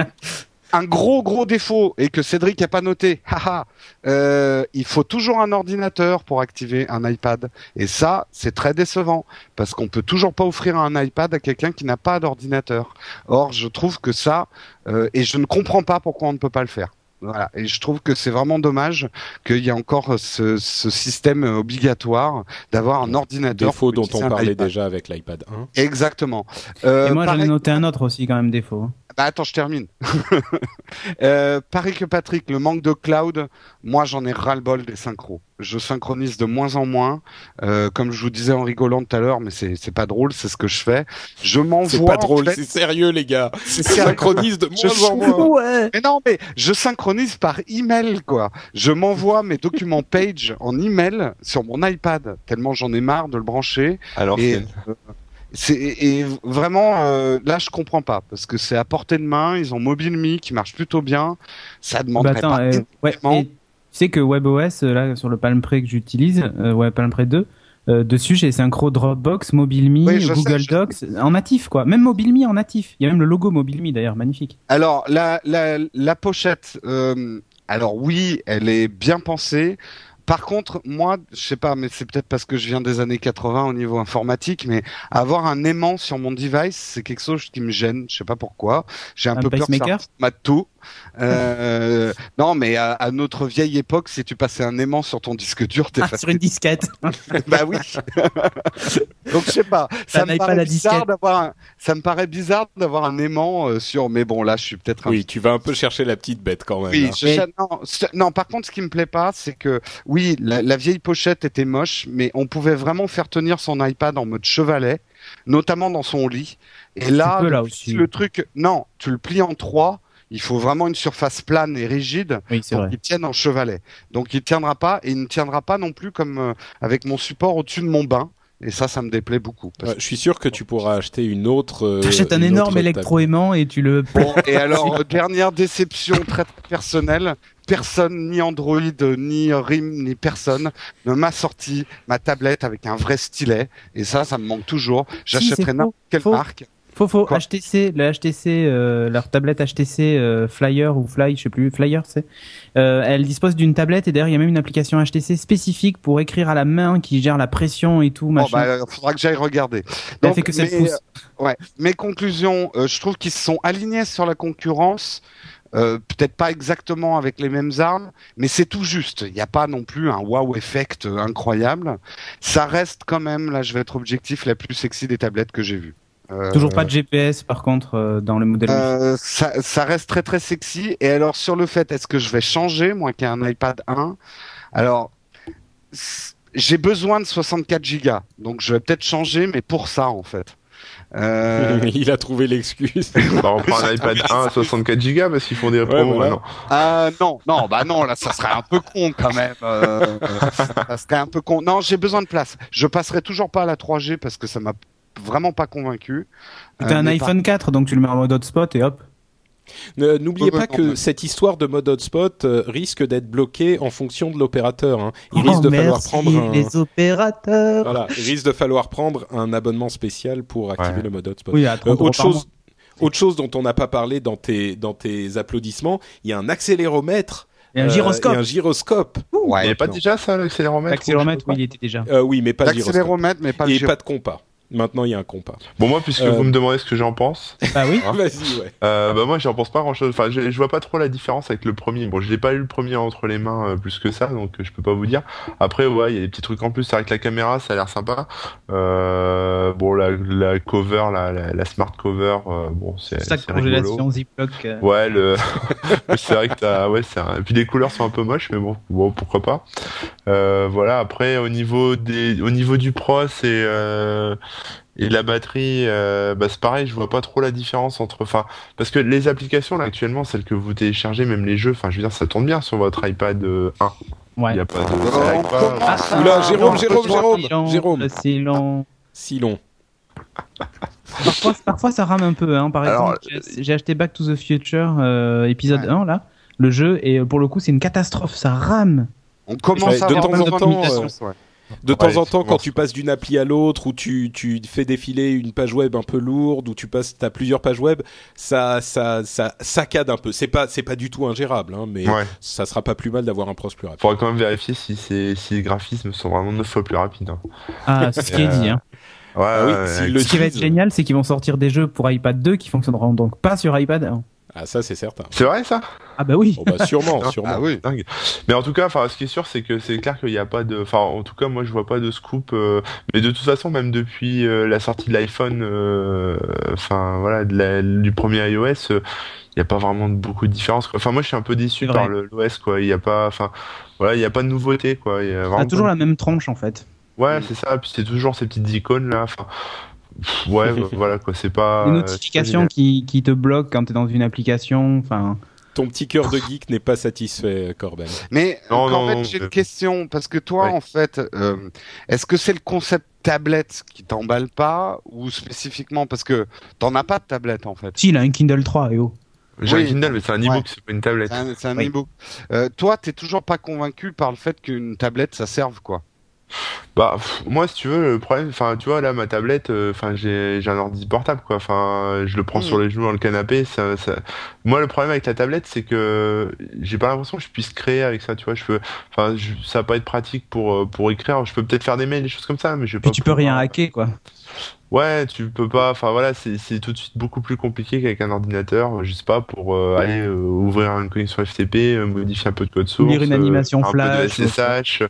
un gros gros défaut et que Cédric a pas noté. Haha. Euh, il faut toujours un ordinateur pour activer un iPad et ça c'est très décevant parce qu'on peut toujours pas offrir un iPad à quelqu'un qui n'a pas d'ordinateur. Or je trouve que ça euh, et je ne comprends pas pourquoi on ne peut pas le faire. Voilà. Et je trouve que c'est vraiment dommage qu'il y ait encore ce, ce système obligatoire d'avoir un ordinateur. Défaut dont on parlait déjà avec l'iPad 1. Exactement. Euh, Et moi, j'en ai noté un autre aussi, quand même, défaut. Hein. Bah, attends, je termine. euh, pareil que Patrick, le manque de cloud, moi j'en ai ras-le-bol des synchros. Je synchronise de moins en moins, euh, comme je vous disais en rigolant tout à l'heure, mais c'est pas drôle, c'est ce que je fais. Je m'envoie. C'est pas en drôle, fait- c'est sérieux les gars. Je synchronise de Je moins en moins. Ouais. Mais non, mais je synchronise par email, quoi. Je m'envoie mes documents Page en email sur mon iPad, tellement j'en ai marre de le brancher. Alors, Et, euh, et vraiment euh, là je comprends pas parce que c'est à portée de main, ils ont MobileMe qui marche plutôt bien, ça demande Bah, pas euh, ouais, et tu sais que WebOS, euh, là, sur le Palm Pre que j'utilise, euh, ouais, Palm Pre 2, euh, dessus j'ai synchro Dropbox, MobileMe, Oui, Google sais, Docs, en natif, quoi. Même MobileMe en natif. Il y a même le logo MobileMe d'ailleurs, magnifique. Alors la la, la pochette, euh, alors oui, elle est bien pensée. Par contre, moi, je sais pas, mais c'est peut-être parce que je viens des années 80 au niveau informatique, mais avoir un aimant sur mon device, c'est quelque chose qui me gêne. Je sais pas pourquoi. J'ai un, Un peu peur que ça mate tout. Euh, non, mais à, à notre vieille époque, si tu passais un aimant sur ton disque dur, t'es Ah, sur une disquette. bah oui. Donc je sais pas. Ça Ça me pas paraît la bizarre disquette. d'avoir. Un... Ça me paraît bizarre d'avoir un aimant euh, sur. Mais bon, là, je suis peut-être un. Oui, tu vas un peu chercher la petite bête quand même. Oui, hein. je Mais- cherche- non, non, par contre, ce qui me plaît pas, c'est que oui, la, la vieille pochette était moche, mais on pouvait vraiment faire tenir son iPad en mode chevalet, notamment dans son lit. Et là, peux, là le- aussi. le truc, non, tu le plies en trois. Il faut vraiment une surface plane et rigide Oui, pour qu'il tienne en chevalet. Donc il tiendra pas et il ne tiendra pas non plus comme euh, avec mon support au-dessus de mon bain. Et ça, ça me déplaît beaucoup. parce Ouais, je suis sûr que tu pourras acheter une autre. euh, T'achètes un énorme électro-aimant et tu le Bon, et alors, euh, dernière déception très très personnelle, personne, ni Android, ni RIM, ni personne ne m'a sorti ma tablette avec un vrai stylet. Et ça, ça me manque toujours. J'achèterai c'est n'importe quelle faux. marque. Faux, faux. Quoi HTC, le HTC, euh, leur tablette HTC euh, Flyer ou Fly, je sais plus, Flyer, c'est. Euh, elle dispose d'une tablette et d'ailleurs il y a même une application HTC spécifique pour écrire à la main qui gère la pression et tout, Bon, machin. bah, euh, faudra que j'aille regarder. Elle Donc, fait que 7 mais, pouces. euh, ouais. Mes conclusions, je trouve qu'ils se sont alignés sur la concurrence. Euh, peut-être pas exactement avec les mêmes armes, mais c'est tout juste. Il n'y a pas non plus un wow effect euh, incroyable. Ça reste quand même, là je vais être objectif, la plus sexy des tablettes que j'ai vues. Euh, Toujours pas de GPS par contre euh, dans le modèle. euh, ça, ça reste très très sexy. Et alors sur le fait, est-ce que je vais changer, moi qui ai un iPad 1 Alors, j'ai besoin de 64 gigas, donc je vais peut-être changer, mais pour ça en fait. Euh, Il a trouvé l'excuse. Bah, on prend un iPad 1 à 64 Go parce qu'ils font des promos voilà. maintenant. ah non, non, bah non, là ça serait un peu con quand même. euh, ça serait un peu con. Non, j'ai besoin de place. Je passerai toujours pas à la 3G parce que ça m'a vraiment pas convaincu. T'as Euh, un iPhone 4 donc tu le mets en mode hotspot et hop. Ne- N'oubliez pas que cette histoire de mode hotspot euh, risque d'être bloquée en fonction de l'opérateur. hein. Il Oh, risque de falloir prendre un... les opérateurs. Voilà, il risque de falloir prendre un abonnement spécial pour activer Ouais. le mode hotspot. Oui, à Euh, 30 euros autre chose, autre chose dont on n'a pas parlé dans tes dans tes applaudissements, il y a un accéléromètre Et un euh, gyroscope. et un gyroscope. Ouais, Il n'y a pas non. déjà ça, l'accéléromètre L'accéléromètre, ou oui, il était déjà. Euh, oui, mais pas. L'accéléromètre, mais pas le Et gyro- pas de compas. Maintenant, il y a un compas. pas. Bon, moi, puisque Euh, vous me demandez ce que j'en pense, Bah oui. Hein Vas-y, ouais. euh, bah moi, j'en pense pas grand-chose. Enfin, je, je vois pas trop la différence avec le premier. Bon, je l'ai pas eu le premier entre les mains euh, plus que ça, donc euh, je peux pas vous dire. Après, ouais, il y a des petits trucs en plus. C'est vrai que la caméra, ça a l'air sympa. Euh, bon, la, la cover, la, la, la smart cover, euh, bon, c'est Sac c'est congélation, Ziploc. euh. Ouais, le... c'est vrai que t'as, ouais, c'est un... Et puis les couleurs sont un peu moches, mais bon, bon, pourquoi pas. Euh, voilà. Après, au niveau des, au niveau du et euh... et la batterie, euh, bah c'est pareil, je vois pas trop la différence entre, enfin, parce que les applications là actuellement, celles que vous téléchargez, même les jeux, enfin, je veux dire, ça tourne bien sur votre iPad euh, 1. Il Ouais. y a pas de. Oh, pas. comment Ah, ça Oula, Jérôme, Jérôme, Jérôme, Silence, Jérôme. silence. Si long. Parfois, parfois, ça rame un peu. Hein. Par exemple, j'ai- acheté Back to the Future euh, épisode Ouais. 1 là, le jeu, et euh, pour le coup, c'est une catastrophe. Ça rame. On commence à de avoir temps en temps. De temps en temps, quand tu passes d'une appli à l'autre, ou tu, tu fais défiler une page web un peu lourde, ou tu passes, t'as plusieurs pages web, ça, ça, ça saccade un peu. C'est pas, c'est pas du tout ingérable, hein, mais Ouais. ça sera pas plus mal d'avoir un pros plus rapide. Faudra quand même vérifier si, c'est- si les graphismes sont vraiment 9 fois plus rapides. hein. Ah, c'est ce qui est dit. Hein. Ouais, Ah oui, ouais, le Ce qui va être génial, c'est qu'ils vont sortir des jeux pour iPad 2 qui fonctionneront donc pas sur iPad 1. Ah ça c'est certain. C'est vrai ça? Ah bah oui. Oh, bah, sûrement, sûrement. Ah oui. Dingue. Mais en tout cas, enfin, ce qui est sûr, c'est que c'est clair qu'il n'y a pas de, enfin, en tout cas, moi, je vois pas de scoop. euh, mais de toute façon, même depuis euh, la sortie de l'iPhone, euh, enfin, voilà, de la- du premier iOS, euh, il n'y a pas vraiment beaucoup de différence. Quoi. Enfin, moi, je suis un peu déçu par l'OS, quoi. Il n'y a pas, enfin, voilà, il n'y a pas de nouveauté, quoi. Il y a On vraiment a toujours pas la même tronche en fait. Ouais, c'est ça. Puis c'est toujours ces petites icônes là. Enfin, ouais, voilà, quoi. C'est pas. Pas notifications génial. qui, qui te bloquent quand tu es dans une application. Enfin, Ton petit cœur de geek n'est pas satisfait, Corben. Mais Non, Corben, non, j'ai euh, une question parce que toi, Ouais. en fait, euh, est-ce que c'est le concept tablette qui t'emballe pas ou spécifiquement parce que t'en as pas de tablette en fait? Si, il a un Kindle 3 et oh. J'ai Oui. un Kindle, mais c'est un Ouais. e-book, c'est pas une tablette. C'est un, un Oui. e-book. Euh, toi, t'es toujours pas convaincu par le fait qu'une tablette ça serve quoi? Bah pff, moi si tu veux le problème enfin tu vois là ma tablette euh, enfin j'ai j'ai un ordi portable quoi. Enfin je le prends Mhm. sur les genoux dans le canapé ça, ça... moi le problème avec la tablette c'est que j'ai pas l'impression que je puisse créer avec ça tu vois. Je peux enfin je- ça va pas être pratique pour euh, pour écrire. Je peux peut-être faire des mails des choses comme ça mais je pas tu peux rien hacker quoi. ouais tu peux pas enfin voilà c'est c'est tout de suite beaucoup plus compliqué qu'avec un ordinateur. Je sais pas pour euh, aller euh, ouvrir une connexion FTP euh, modifier un peu de code source Lire une euh, animation faire un peu de flash, SSH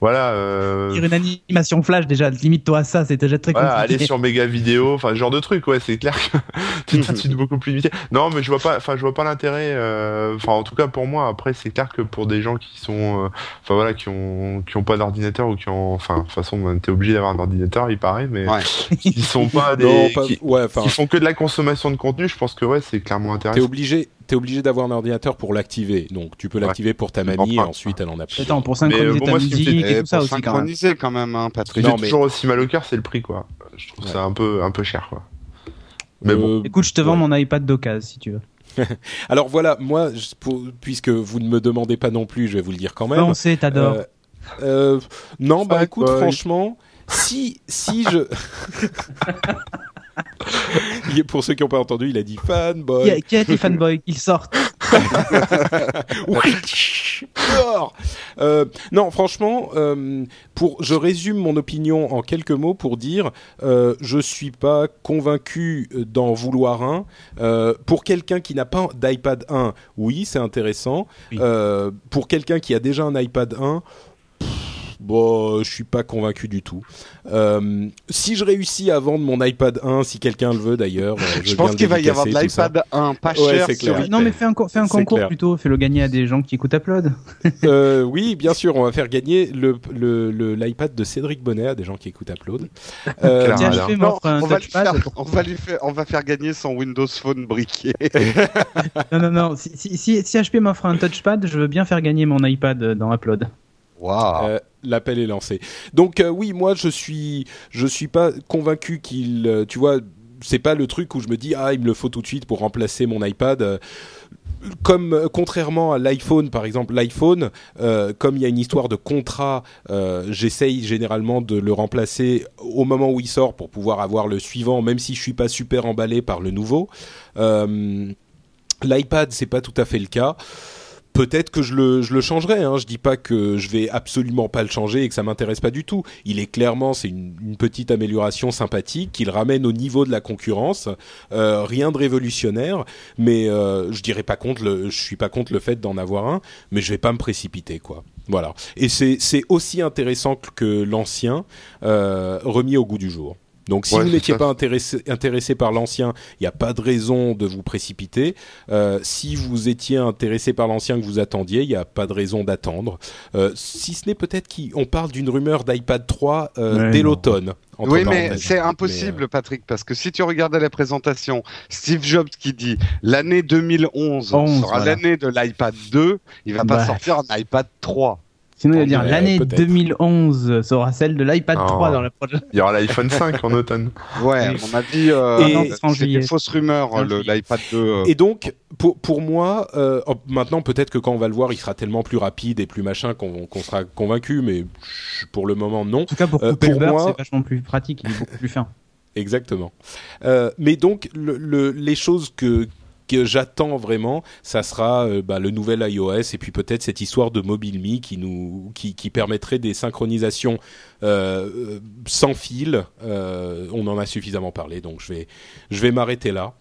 voilà euh, une animation flash déjà, limite-toi à ça, c'est déjà très voilà, compliqué. aller sur méga vidéo, enfin ce genre de truc, ouais, c'est clair que c'est tout de suite beaucoup plus limité. Non, mais je vois pas, enfin je vois pas l'intérêt. euh, Enfin, en tout cas pour moi, après c'est clair que pour des gens qui sont, euh, enfin voilà, qui ont, qui ont pas d'ordinateur ou qui ont, enfin de toute façon, ben, t'es obligé d'avoir un ordinateur, il paraît, mais Ouais. qui sont pas des, Non, pas... qui, ouais, enfin, qui font que de la consommation de contenu, je pense que ouais, c'est clairement t'es intéressant. obligé, t'es obligé d'avoir un ordinateur pour l'activer. Donc tu peux Ouais. l'activer pour ta mamie et ensuite elle en a plus. Attends, pour Mais, synchroniser euh, bon, ta moi, musique et Et tout ça pour aussi quand même. synchroniser quand même, hein, Patrick. Non, fait mais- toujours aussi mal au cœur, c'est le prix, quoi. Je trouve Ouais. ça un peu, un peu cher, quoi. Mais bon. Euh, Écoute, je te vends ouais. mon iPad d'occasion si tu veux. Alors voilà, moi, je- pour- puisque vous ne me demandez pas non plus, je vais vous le dire quand même. Ouais, on sait, t'adores. Euh, euh, non, bah écoute, franchement, si si je Il pour ceux qui n'ont pas entendu, il a dit Qui, fanboy. a, qui a été fanboy? Qu'il sorte. Oui, dehors. Euh, non, franchement, euh, pour, je résume mon opinion en quelques mots pour dire, euh, je suis pas convaincu d'en vouloir un. Euh, pour quelqu'un qui n'a pas d'iPad 1, oui, c'est intéressant. Oui. Euh, pour quelqu'un qui a déjà un iPad 1. Bon, je suis pas convaincu du tout. Euh, si je réussis à vendre mon iPad 1, si quelqu'un le veut d'ailleurs, euh, Je veux pense qu'il va y avoir de l'iPad 1 pas Ouais, cher sur. Non, mais fais un, fais concours clair. plutôt, fais-le gagner à des gens qui écoutent Upload. Euh, oui, bien sûr, on va faire gagner le le- le- l'iPad de Cédric Bonnet à des gens qui écoutent Upload. Euh, Claire. Tiens, voilà. je fais Non, m'offre un on va, faire, on, va lui faire, on va faire gagner son Windows Phone briqué. Non, non, non. Si, si, si, si HP m'offre un touchpad, je veux bien faire gagner mon iPad euh, dans Upload. Waouh. Euh, L'appel est lancé. Donc euh, oui, moi je suis je suis pas convaincu qu'il euh, tu vois c'est pas le truc où je me dis ah il me le faut tout de suite pour remplacer mon iPad. Euh, Comme contrairement à l'iPhone par exemple, l'iPhone comme il y a une histoire de contrat, j'essaye généralement de le remplacer au moment où il sort pour pouvoir avoir le suivant, même si je suis pas super emballé par le nouveau. L'iPad, c'est pas tout à fait le cas. Peut-être que je le, je le changerai. Hein. Je dis pas que je vais absolument pas le changer et que ça m'intéresse pas du tout. Il est clairement, c'est une, petite amélioration sympathique qu'il ramène au niveau de la concurrence. Euh, rien de révolutionnaire, mais euh, je dirais suis pas contre le fait d'en avoir un, mais je vais pas me précipiter quoi. Voilà. Et c'est aussi intéressant que- que l'ancien euh, remis au goût du jour. Donc si Ouais, vous n'étiez pas intéressé, intéressé par l'ancien, il n'y a pas de raison de vous précipiter. Euh, si vous étiez intéressé par l'ancien que vous attendiez, il n'y a pas de raison d'attendre. Euh, si ce n'est peut-être qu'on parle d'une rumeur d'iPad 3 euh, dès l'automne. Oui, mais c'est Mais, impossible, euh, Patrick, parce que si tu regardais la présentation, Steve Jobs qui dit l'année 2011 11, sera voilà. l'année de l'iPad 2, il va pas Bah. sortir un iPad 3. Sinon, il va Ouais, dire l'année peut-être. 2011 sera celle de l'iPad Oh. 3 dans la prochaine. Il y aura l'iPhone 5 en automne. Ouais, Oui. mon avis, euh, c'est des fausses rumeurs, l'iPad 2. euh. Et donc, pour, pour moi, euh, oh, maintenant peut-être que quand on va le voir, il sera tellement plus rapide et plus machin qu'on qu'on sera convaincu, mais pour le moment non. En tout cas, pour Euh, couper pour le beurre, moi- c'est vachement plus pratique, il est beaucoup plus fin. Exactement. Euh, mais donc, le, le- les choses que que j'attends vraiment, ça sera euh, bah, le nouvel iOS et puis peut-être cette histoire de MobileMe qui nous qui, qui permettrait des synchronisations euh, euh, sans fil. Euh, on en a suffisamment parlé, donc je vais je vais m'arrêter là.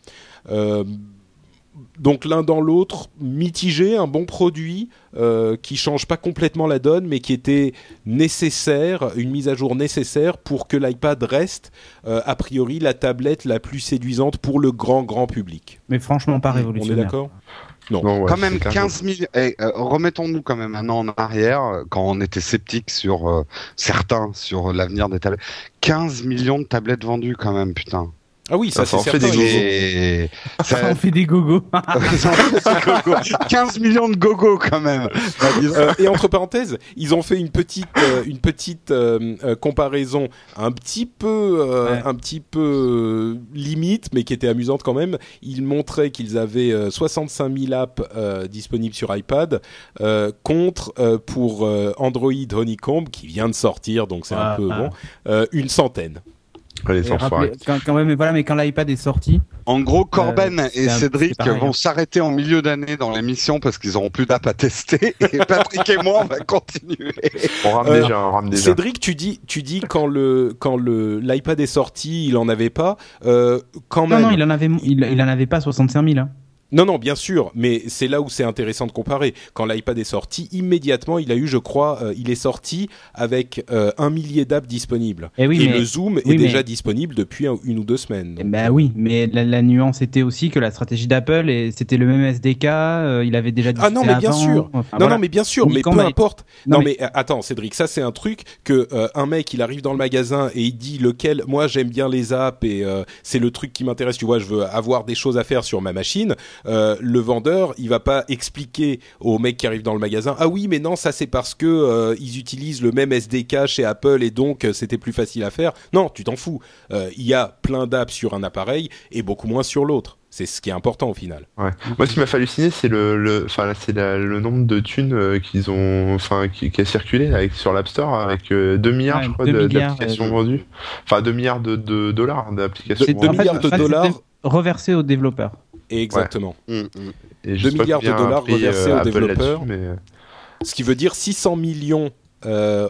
Donc l'un dans l'autre, mitigé, un bon produit euh, qui change pas complètement la donne, mais qui était nécessaire, une mise à jour nécessaire pour que l'iPad reste euh, a priori la tablette la plus séduisante pour le grand grand public. Mais franchement pas On est révolutionnaire. d'accord? Non, ouais, quand même clairement- 15 millions. eh, euh, remettons-nous quand même un an en arrière, euh, quand on était sceptique sur euh, certains sur l'avenir des tablettes. 15 millions de tablettes vendues quand même, putain. Ah oui, ça, Ça, c'est fait certain. des Et ça- On fait des gogos. 15 millions de gogo quand même. Euh, et entre parenthèses, ils ont fait une petite, euh, une petite euh, comparaison un petit peu, euh, Ouais. un petit peu euh, limite, mais qui était amusante quand même. Ils montraient qu'ils avaient euh, 65 000 apps euh, disponibles sur iPad euh, contre euh, pour euh, Android Honeycomb qui vient de sortir, donc c'est un Ouais, peu ouais. bon, euh, une centaine. Quand, quand même, mais voilà, mais quand l'iPad est sorti, En gros, Corben Euh, et un- Cédric pareil, vont hein. s'arrêter en milieu d'année dans l'émission parce qu'ils auront plus d'app à tester. Et Patrick et moi, on va continuer. On rame Euh, déjà, on rame déjà. Cédric, tu dis, tu dis quand le quand le l'iPad est sorti, il en avait pas. Euh, quand non, même. non, il en avait, il, il en avait pas 65 000. Hein. Non, non, bien sûr, mais c'est là où c'est intéressant de comparer. Quand l'iPad est sorti, immédiatement, il a eu, je crois, euh, il est sorti avec euh, un millier d'apps disponibles. Eh oui, Et mais- le Zoom est mais- déjà disponible depuis un- une ou deux semaines. Donc, Ben oui, mais la, la nuance était aussi que la stratégie d'Apple, et c'était le même SDK, euh, il avait déjà Ah non, mais bien avant. sûr. Enfin, non, voilà. non, mais bien sûr, mais peu importe. Non, Non, mais... euh, attends, Cédric, ça c'est un truc que euh, un mec, il arrive dans le magasin et il dit lequel. Moi, j'aime bien les apps et euh, c'est le truc qui m'intéresse. Tu vois, je veux avoir des choses à faire sur ma machine. Euh, le vendeur, il va pas expliquer au mec qui arrive dans le magasin. Ah oui, mais non, ça c'est parce que euh, ils utilisent le même SDK chez Apple et donc euh, c'était plus facile à faire. Non, tu t'en fous. Euh, Il y a plein d'apps sur un appareil et beaucoup moins sur l'autre. C'est ce qui est important au final. Ouais. Moi, ce qui m'a fait halluciner, c'est le, c'est le nombre de thunes euh, qu'ils ont, enfin, qui, qui a circulé avec, sur l'App Store avec euh, 2 milliards, Ouais, je crois, 2 d'applications euh, vendues. Enfin, 2 milliards de, de dollars d'applications C'est vendues. deux milliards de fait, dollars. c'était reversé aux développeurs. Et exactement. Mm, mm. Et je 2 sais pas milliards de dollars reversés aux Apple développeurs. mais, euh, Ce qui veut dire 600 millions euh,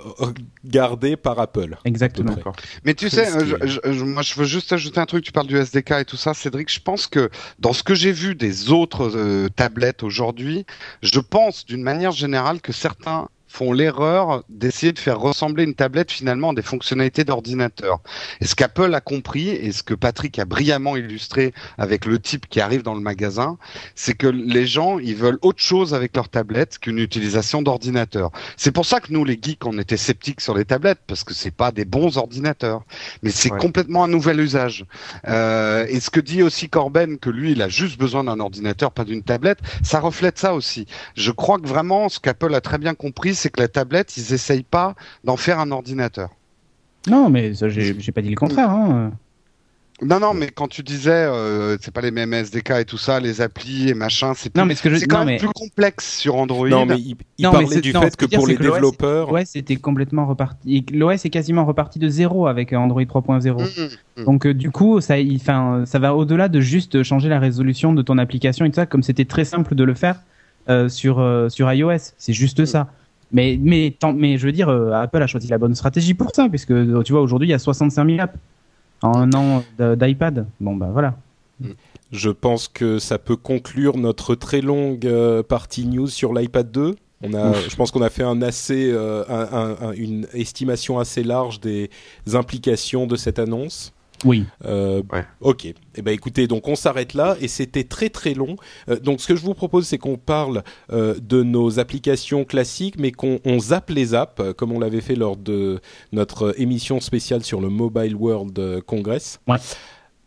gardés par Apple. Exactement. Mais tu sais, euh, je- je- moi je veux juste ajouter un truc, tu parles du SDK et tout ça, Cédric, je pense que dans ce que j'ai vu des autres euh, tablettes aujourd'hui, je pense d'une manière générale que certains font l'erreur d'essayer de faire ressembler une tablette finalement à des fonctionnalités d'ordinateur. Et ce qu'Apple a compris, et ce que Patrick a brillamment illustré avec le type qui arrive dans le magasin, c'est que les gens, ils veulent autre chose avec leur tablette qu'une utilisation d'ordinateur. C'est pour ça que nous, les geeks, on était sceptiques sur les tablettes, parce que c'est pas des bons ordinateurs. Mais c'est Ouais. complètement un nouvel usage. Euh, et ce que dit aussi Corben, que lui, il a juste besoin d'un ordinateur, pas d'une tablette, ça reflète ça aussi. Je crois que vraiment, ce qu'Apple a très bien compris, c'est que la tablette, ils essayent pas d'en faire un ordinateur. Non, mais ça, j'ai pas dit le contraire. Hein. Non, non, mais quand tu disais, euh, c'est pas les mêmes SDK et tout ça, les applis et machin, c'est plus- Non, mais ce que je- c'est quand non, même mais- plus complexe sur Android. Non, mais il, il Non, mais parlait c'est- du non, fait que pour les que développeurs, L'OS était complètement reparti. L'OS est quasiment reparti de zéro avec euh, Android 3.0. Mmh, mmh. Donc euh, du coup, ça, il- enfin, ça va au-delà de juste changer la résolution de ton application et tout ça, comme c'était très simple de le faire euh, sur euh, sur iOS. C'est juste ça. Mais mais tant, mais je veux dire, euh, Apple a choisi la bonne stratégie pour ça, puisque euh, tu vois aujourd'hui il y a 65 000 apps en un an de- d'iPad. Bon bah voilà. je pense que ça peut conclure notre très longue euh, partie news sur l'iPad 2. On a, je pense qu'on a fait un assez, euh, un- un- un- une estimation assez large des implications de cette annonce. Oui. Euh, Ouais. Ok. Eh ben écoutez, donc on s'arrête là et c'était très très long. Euh, donc ce que je vous propose, c'est qu'on parle euh, de nos applications classiques, mais qu'on on zappe les apps, comme on l'avait fait lors de notre émission spéciale sur le Mobile World Congress. Ouais.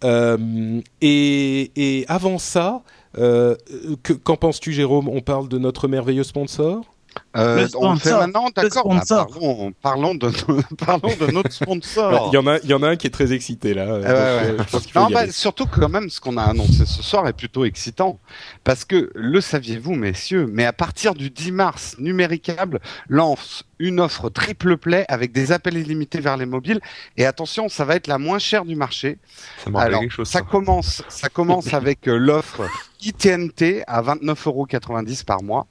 Euh, et, et avant ça, euh, que- qu'en penses-tu, Jérôme? On parle de notre merveilleux sponsor? Euh, on le fait maintenant, d'accord. bah, parlons, parlons de, parlons de notre sponsor. Il y en a, il y en a un qui est très excité là. Ouais, donc, ouais. euh, je Non, bah, surtout que quand même, ce qu'on a annoncé ce soir est plutôt excitant. Parce que, le saviez-vous, messieurs, mais à partir du 10 mars, Numéricable lance une offre triple play avec des appels illimités vers les mobiles. Et attention, ça va être la moins chère du marché. Ça me rappelle Alors, quelque chose. ça ça. commence, ça commence avec euh, l'offre ITNT à 29,90€ par mois.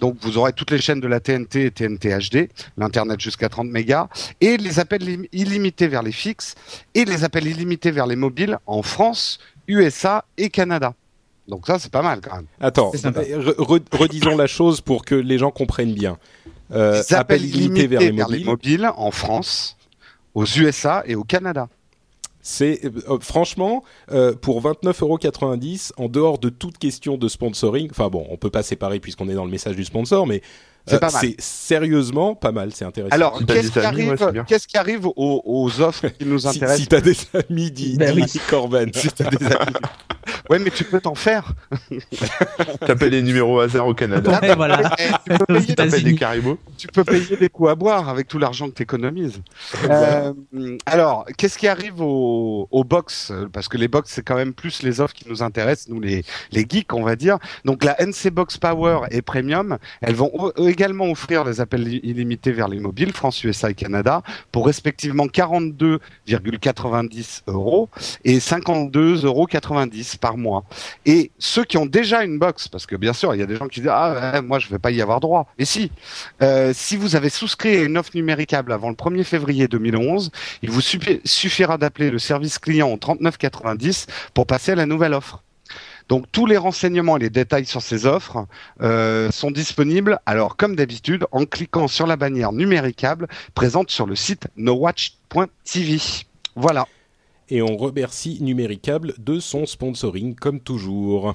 Donc, vous aurez toutes les chaînes de la TNT et TNT HD, l'internet jusqu'à 30 mégas, et les appels lim- illimités vers les fixes et les appels illimités vers les mobiles en France, USA et Canada. Donc ça, c'est pas mal quand même. Attends, redisons la chose pour que les gens comprennent bien. Euh, Des appels appel illimité vers les mobiles, mobiles en France, aux USA et au Canada. c'est euh, franchement euh, pour 29,90€ en dehors de toute question de sponsoring. Enfin bon, on peut pas séparer puisqu'on est dans le message du sponsor, mais C'est euh, c'est sérieusement pas mal. C'est intéressant. Alors, Si qu'est-ce qui, ouais, arrive, aux, aux offres qui nous si, intéressent si t'as des amis, dit, Ben oui. Corben. Si t'as des amis. Ouais, mais tu peux t'en faire. T'appelles les numéros hasard au Canada. Ouais, voilà. Eh, tu, peux payer, T'appelles des caribous. tu peux payer des coups à boire avec tout l'argent que tu économises. Euh, alors, qu'est-ce qui arrive aux, aux box? Parce que les box, c'est quand même plus les offres qui nous intéressent, nous les, les geeks, on va dire. Donc la NC Box Power et Premium, elles vont également offrir des appels i- illimités vers les mobiles, France, USA et Canada, pour respectivement 42,90 euros et 52,90 euros par mois. Et ceux qui ont déjà une box, parce que bien sûr, il y a des gens qui disent ah moi je vais pas y avoir droit. Et si, euh, si vous avez souscrit à une offre numéricable avant le 1er février 2011, il vous suffi- suffira d'appeler le service client au 3990 pour passer à la nouvelle offre. Donc tous les renseignements et les détails sur ces offres euh, sont disponibles, alors comme d'habitude, en cliquant sur la bannière numéricable présente sur le site nowatch.tv. Voilà. Et on remercie Numéricable de son sponsoring comme toujours.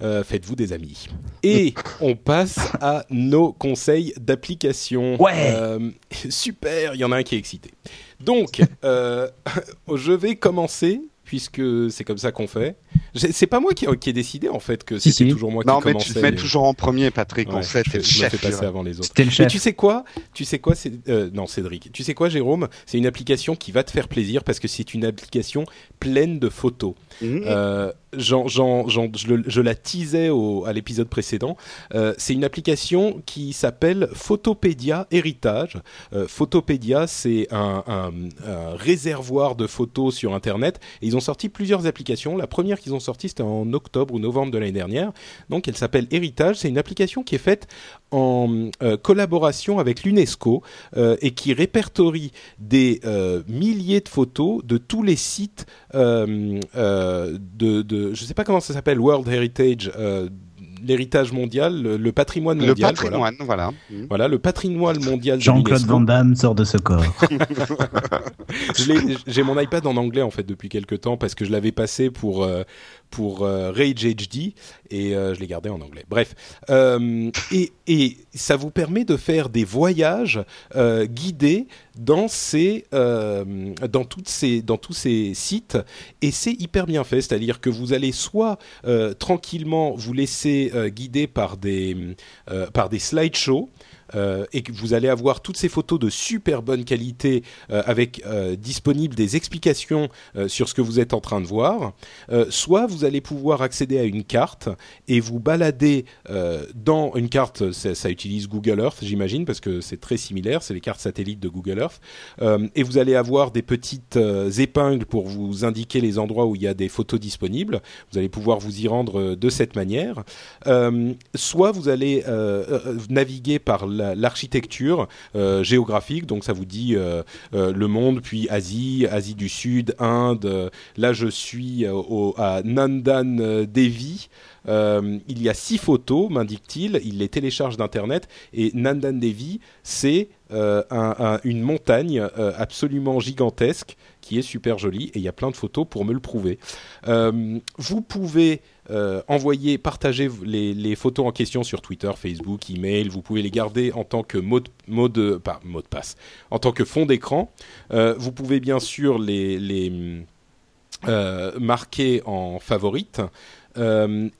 Euh, Faites-vous des amis. Et on passe à nos conseils d'application. Ouais. Euh, super, il y en a un qui est excité. Donc, euh, je vais commencer puisque c'est comme ça qu'on fait. C'est pas moi qui, qui ai décidé en fait que Si, c'était si. toujours moi Non, qui mais commençais. tu te mets les- toujours en premier, Patrick. Ouais, on sait, je, le je me chef. fais passer Jérôme. avant les autres. C'était le Mais chef. tu sais quoi Tu sais quoi c'est euh, non Cédric. Tu sais quoi Jérôme C'est une application qui va te faire plaisir parce que c'est une application pleine de photos. Mhm. Euh, je, la teasais au, à l'épisode précédent. Euh, c'est une application qui s'appelle Photopédia Héritage. Euh, Photopédia, c'est un, réservoir de photos sur Internet. Et ils ont sorti plusieurs applications. La première qu'ils ont sortie, c'était en octobre ou novembre de l'année dernière. Donc, elle s'appelle Héritage. C'est une application qui est faite en euh, collaboration avec l'UNESCO euh, et qui répertorie des milliers de photos de tous les sites de, de, je sais pas comment ça s'appelle, World Heritage, euh, l'héritage mondial, le, le patrimoine Le mondial. voilà. patrimoine, voilà. Mhm. Voilà, le patrimoine mondial de Jean-Claude. Van Damme sort de ce corps. J'ai mon iPad en anglais en fait depuis quelques temps parce que je l'avais passé pour euh, pour euh, Rage HD et euh, je l'ai gardé en anglais. Bref, euh, et, et ça vous permet de faire des voyages guidés dans ces dans toutes ces dans tous ces sites et c'est hyper bien fait. C'est-à-dire que vous allez soit tranquillement vous laisser guider par des par des slideshows euh, et que vous allez avoir toutes ces photos de super bonne qualité euh, avec euh, disponibles des explications sur ce que vous êtes en train de voir, soit vous allez pouvoir accéder à une carte et vous balader dans une carte, ça, ça utilise Google Earth j'imagine parce que c'est très similaire, c'est les cartes satellites de Google Earth, et vous allez avoir des petites épingles pour vous indiquer les endroits où il y a des photos disponibles, vous allez pouvoir vous y rendre de cette manière, soit vous allez naviguer par l'architecture euh, géographique, donc ça vous dit euh, euh, le monde, puis Asie, Asie du Sud, Inde. là, je suis à Nandan Devi. Il y a six photos, m'indique-t-il. Il les télécharge d'internet et Nandan Devi, c'est un- un- une montagne absolument gigantesque qui est super jolie et il y a plein de photos pour me le prouver. Euh, vous pouvez euh, envoyer, partager les, photos en question sur Twitter, Facebook, email. Vous pouvez les garder en tant que mot de, passe, en tant que fond d'écran. Euh, vous pouvez bien sûr les, marquer en favorite.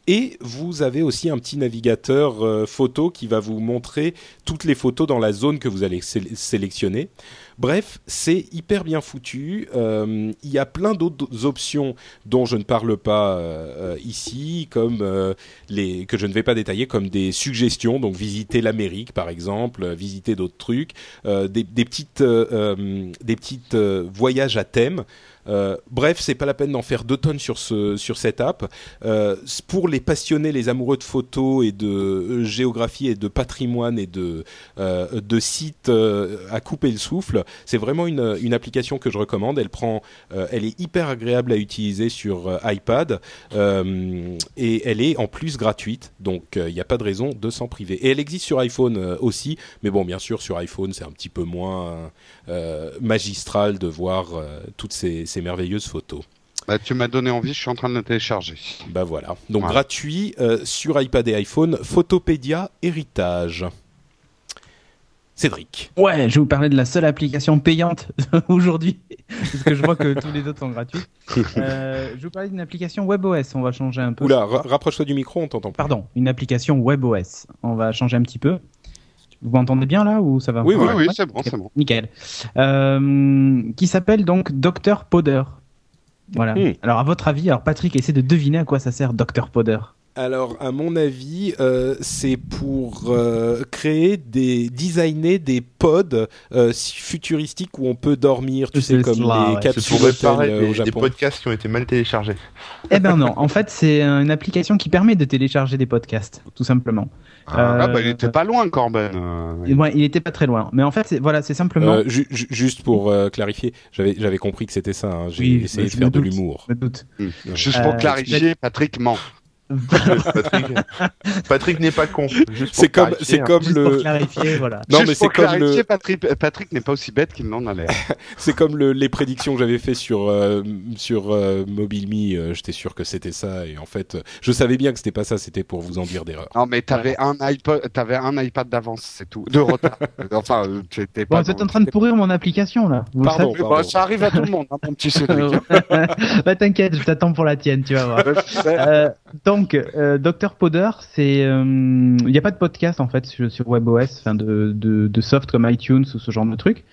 Et vous avez aussi un petit navigateur photo qui va vous montrer toutes les photos dans la zone que vous allez sé- sélectionner. Bref, c'est hyper bien foutu. Euh, il y a plein d'autres options dont je ne parle pas euh, ici, comme euh, les que je ne vais pas détailler, comme des suggestions. Donc visiter l'Amérique, par exemple, visiter d'autres trucs, des, petites des petites voyages à thème. Bref, c'est pas la peine d'en faire deux tonnes sur ce sur cette app. Pour les passionnés, les amoureux de photos et de géographie et de patrimoine et de de sites à couper le souffle, c'est vraiment une, une application que je recommande. Elle prend, euh, elle est hyper agréable à utiliser sur euh, iPad euh, et elle est en plus gratuite, donc il n'y a pas de raison de s'en priver. Et elle existe sur iPhone aussi, mais bon, bien sûr, sur iPhone, c'est un petit peu moins magistral de voir toutes ces, ces merveilleuses photos. Bah, tu m'as donné envie, je suis en train de le télécharger. Bah voilà. Donc gratuit euh, sur iPad et iPhone, Photopédia Héritage. Cédric. Ouais, je vais vous parler de la seule application payante aujourd'hui, parce que je vois que tous les autres sont gratuits. Euh, je vais vous parler d'une application WebOS. On va changer un peu. Oula, ra- rapproche-toi du micro, on t'entend pas. Pardon, une application WebOS. On va changer un petit peu. Vous m'entendez bien là ou ça va Oui, Oui, oui, c'est bon, c'est bon. Nickel. Euh, qui s'appelle donc Dr Podder. Voilà. Hmm. Alors à votre avis, alors Patrick essaie de deviner à quoi ça sert Dr Podder. Alors, à mon avis, euh, c'est pour euh, créer des, designer des pods euh, futuristiques où on peut dormir, tu sais, comme cela, les ouais. capsules C'est pour réparer hôtels, des, au des podcasts qui ont été mal téléchargés. Eh ben non, en fait c'est une application qui permet de télécharger des podcasts, tout simplement. Ah, Euh, bah, il était pas loin, Corben. euh, ouais, il était pas très loin, mais en fait c'est- voilà, c'est simplement. Euh, ju- ju- juste pour euh, clarifier, j'avais compris que c'était ça. hein. J'ai Oui, essayé je de faire me de doute. l'humour. Doute. hmm. Juste pour Euh, clarifier, Patrick ment. Patrick, Patrick n'est pas con. pour C'est comme, clarifier, c'est hein. comme Juste pour le, clarifier, voilà. non Juste mais c'est pour comme clarifier, le, Patrick, Patrick n'est pas aussi bête qu'il n'en a l'air. c'est comme le, les prédictions que j'avais fait sur euh, sur euh, MobileMe. euh, J'étais sûr que c'était ça et en fait, je savais bien que c'était pas ça. C'était pour vous en dire d'erreur. Non, mais t'avais un iPod, t'avais un iPad d'avance, c'est tout. De retard. enfin, tu étais Bon, pas. vous êtes en train de pourrir mon application là. Vous Pardon. Ça arrive à tout le monde, hein, mon petit Cédric. bah t'inquiète, je t'attends pour la tienne, tu vas voir. Euh, donc, euh, Dr Podder, c'est, euh, il n'y a pas de podcast en fait sur, WebOS, enfin de, de, de soft comme iTunes ou ce genre de truc.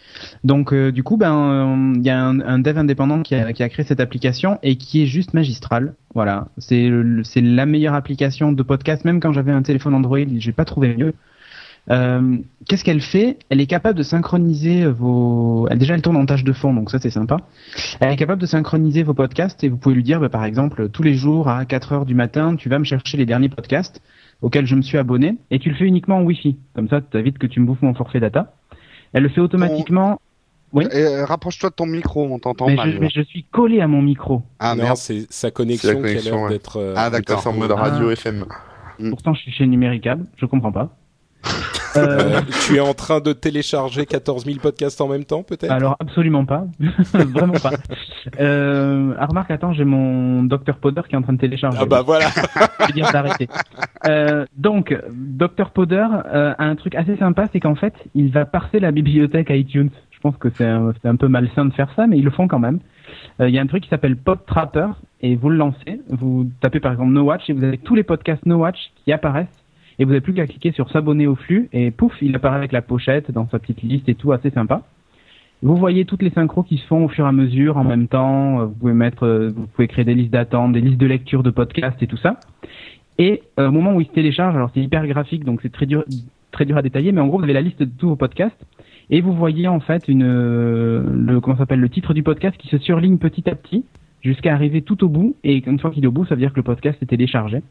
Donc, euh, du coup, ben, euh, il y a un, un dev indépendant qui a, qui a créé cette application et qui est juste magistrale. Voilà, c'est c'est la meilleure application de podcast. Même quand j'avais un téléphone Android, j'ai pas trouvé mieux. Euh, Qu'est-ce qu'elle fait? Elle est capable de synchroniser vos. elle- Déjà, elle tourne en tâche de fond, donc ça c'est sympa. Elle est capable de synchroniser vos podcasts et vous pouvez lui dire, bah, par exemple, tous les jours à 4 heures du matin, tu vas me chercher les derniers podcasts auxquels je me suis abonné et tu le fais uniquement en Wi-Fi. Comme ça, tu évites que tu me bouffes mon forfait data. Elle le fait automatiquement. Oui. Euh, Rapproche-toi de ton micro, on t'entend Mais mal. je, mais je suis collé à mon micro. Ah non, merde. c'est sa connexion, qui a connexion, l'air ouais. d'être. euh, Ah, d'accord. en mode radio Ah. FM. Mm. Pourtant, je suis chez Numéricable. Je comprends pas. Euh, tu es en train de télécharger 14 000 podcasts en même temps, peut-être? Alors absolument pas, vraiment pas. Euh, ah, remarque, attends, j'ai mon Dr Podder qui est en train de télécharger. Ah bah voilà. Je vais dire d'arrêter. Euh, donc, Dr Podder euh, a un truc assez sympa, c'est qu'en fait, il va parser la bibliothèque iTunes. Je pense que c'est un, un peu malsain de faire ça, mais ils le font quand même. Euh, Il y a un truc qui s'appelle Pod Trapper et vous le lancez. Vous tapez par exemple No Watch et vous avez tous les podcasts No Watch qui apparaissent. Et vous n'avez plus qu'à cliquer sur s'abonner au flux et pouf, il apparaît avec la pochette dans sa petite liste et tout, assez sympa. Vous voyez toutes les synchros qui se font au fur et à mesure, en même temps. Euh, Vous pouvez mettre, euh, vous pouvez créer des listes d'attente, des listes de lecture de podcasts et tout ça. Et euh, au moment où il se télécharge, alors c'est hyper graphique, donc c'est très dur, très dur à détailler, mais en gros vous avez la liste de tous vos podcasts et vous voyez en fait une, euh, le comment s'appelle le titre du podcast qui se surligne petit à petit jusqu'à arriver tout au bout. Et une fois qu'il est au bout, ça veut dire que le podcast est téléchargé.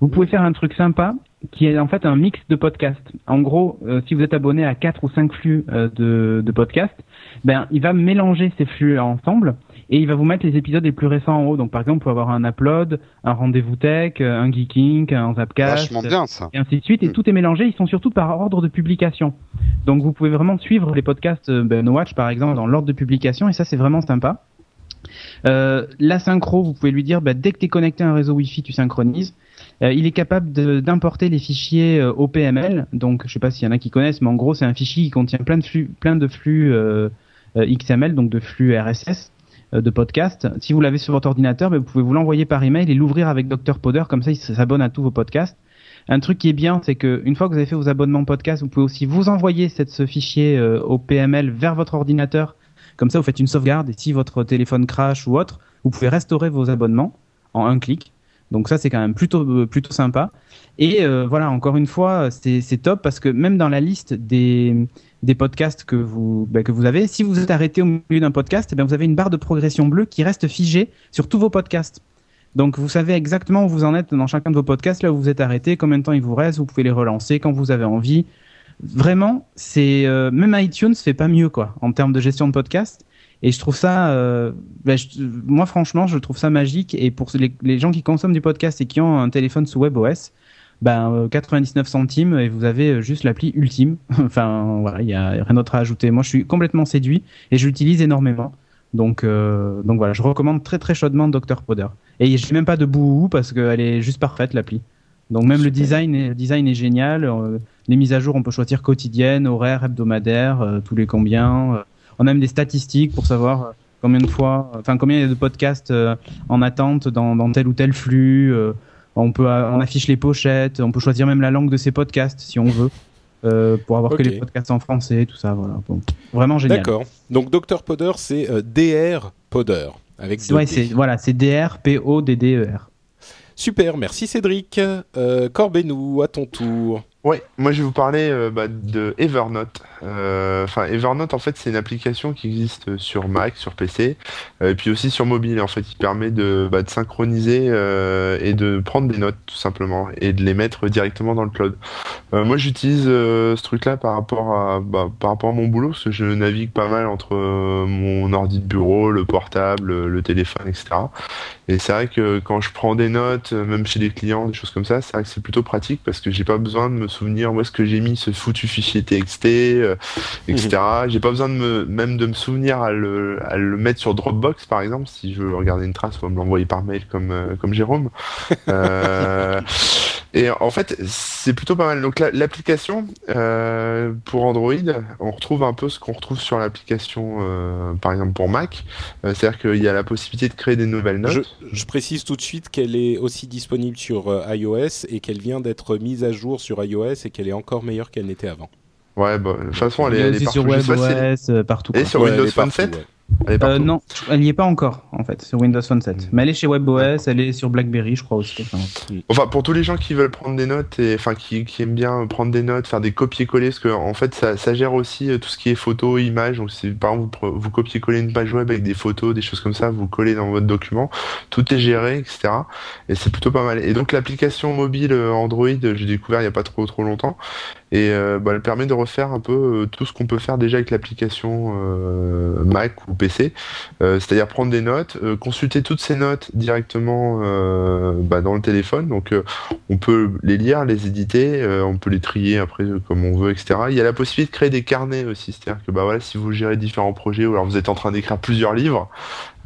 Vous pouvez faire un truc sympa qui est en fait un mix de podcasts. En gros, euh, si vous êtes abonné à quatre ou cinq flux euh, de, de podcasts, ben il va mélanger ces flux ensemble et il va vous mettre les épisodes les plus récents en haut. Donc par exemple, vous pouvez avoir un upload, un rendez-vous tech, euh, un geeking, un zapcast, bien, ça. et ainsi de suite. Et Mm. tout est mélangé. Ils sont surtout par ordre de publication. Donc vous pouvez vraiment suivre les podcasts euh, ben, No Watch par exemple dans l'ordre de publication et ça c'est vraiment sympa. Euh, la synchro, vous pouvez lui dire bah, dès que tu es connecté à un réseau Wi-Fi, tu synchronises. Euh, il est capable d'importer les fichiers euh, OPML. Donc je sais pas s'il y en a qui connaissent, mais en gros c'est un fichier qui contient plein de flux, plein de flux euh, euh, XML, donc de flux RSS de podcast. Si vous l'avez sur votre ordinateur, ben, vous pouvez vous l'envoyer par email et l'ouvrir avec Dr Podder, comme ça il s'abonne à tous vos podcasts. Un truc qui est bien, c'est que une fois que vous avez fait vos abonnements podcast, vous pouvez aussi vous envoyer ce fichier euh, au PML vers votre ordinateur. Comme ça, vous faites une sauvegarde et si votre téléphone crash ou autre, vous pouvez restaurer vos abonnements en un clic. Donc ça, c'est quand même plutôt plutôt sympa. Et euh, voilà, encore une fois, c'est top parce que même dans la liste des des podcasts que vous ben, que vous avez, si vous êtes arrêté au milieu d'un podcast, eh ben, vous avez une barre de progression bleue qui reste figée sur tous vos podcasts. Donc vous savez exactement où vous en êtes dans chacun de vos podcasts, là où vous êtes arrêté, combien de temps il vous reste, vous pouvez les relancer quand vous avez envie. Vraiment, c'est euh, même iTunes fait pas mieux quoi en termes de gestion de podcast. Et je trouve ça, euh, ben, je- moi franchement, je trouve ça magique. Et pour les, les gens qui consomment du podcast et qui ont un téléphone sous WebOS, ben euh, 99 centimes et vous avez euh, juste l'appli ultime. enfin voilà, il y a rien d'autre à ajouter. Moi, je suis complètement séduit et je l'utilise énormément. Donc euh, donc voilà, je recommande très très chaudement Dr Podder. Et j'ai même pas de bouhou parce qu'elle est juste parfaite l'appli. Donc même le design, est, le design est génial. Euh, les mises à jour, on peut choisir quotidienne, horaire, hebdomadaire, euh, tous les combien. Euh, on a même des statistiques pour savoir euh, combien de fois, enfin combien il y a de podcasts euh, en attente dans, dans tel ou tel flux. euh, on peut, euh, on affiche les pochettes. On peut choisir même la langue de ces podcasts si on veut. euh, pour avoir que les podcasts en français, tout ça, voilà. Bon, vraiment génial. D'accord. Donc Dr Podder, c'est euh, DR Podder avec Ouais, c'est voilà, c'est DR P O D D E R. Super, merci Cédric. Euh, Corbenou, à ton tour. Ouais, moi je vais vous parler euh, bah, de Evernote. Euh, Enfin, Evernote en fait c'est une application qui existe sur Mac, sur PC, euh, et puis aussi sur mobile. En fait, il permet de, bah, de synchroniser euh, et de prendre des notes tout simplement et de les mettre directement dans le cloud. Moi, j'utilise ce truc-là par rapport à bah, par rapport à mon boulot parce que je navigue pas mal entre mon ordi de bureau, le portable, le téléphone, etc. Et c'est vrai que quand je prends des notes, euh, même chez des clients, des choses comme ça, c'est vrai que c'est plutôt pratique parce que j'ai pas besoin de me souvenir où est-ce que j'ai mis ce foutu fichier TXT, euh, etc. J'ai pas besoin de me, même de me souvenir à le, à le mettre sur Dropbox par exemple si je veux regarder une trace ou me l'envoyer par mail comme euh, comme Jérôme. Euh, et en fait, c'est plutôt pas mal. Donc la- l'application euh, pour Android, on retrouve un peu ce qu'on retrouve sur l'application, euh, par exemple pour Mac. Euh, C'est-à-dire qu'il y a la possibilité de créer des nouvelles notes. Je, je précise tout de suite qu'elle est aussi disponible sur iOS et qu'elle vient d'être mise à jour sur iOS et qu'elle est encore meilleure qu'elle n'était avant. Ouais, bah, de toute façon, elle est, elle est partout. sur WebOS, partout. Et sur Ouais, Windows Phone 7 ouais. Elle Euh, non, elle n'y est pas encore en fait sur Windows Phone 7. Mais elle est chez WebOS, elle est sur BlackBerry, je crois aussi. Enfin, Enfin, pour tous les gens qui veulent prendre des notes et enfin qui, qui aiment bien prendre des notes, faire des copier-coller, parce que en fait, ça, ça gère aussi euh, tout ce qui est photo, images. Donc, si par exemple vous, vous copiez-coller une page web avec des photos, des choses comme ça, vous collez dans votre document, tout est géré, etc. Et c'est plutôt pas mal. Et donc, l'application mobile euh, Android, j'ai découvert il y a pas trop trop longtemps, et euh, bah, elle permet de refaire un peu euh, tout ce qu'on peut faire déjà avec l'application euh, Mac ou PC. C'est-à-dire prendre des notes, consulter toutes ces notes directement bah, dans le téléphone. Donc on peut les lire, les éditer, on peut les trier après comme on veut, etc. Il y a la possibilité de créer des carnets aussi, c'est-à-dire que bah voilà, si vous gérez différents projets ou alors vous êtes en train d'écrire plusieurs livres,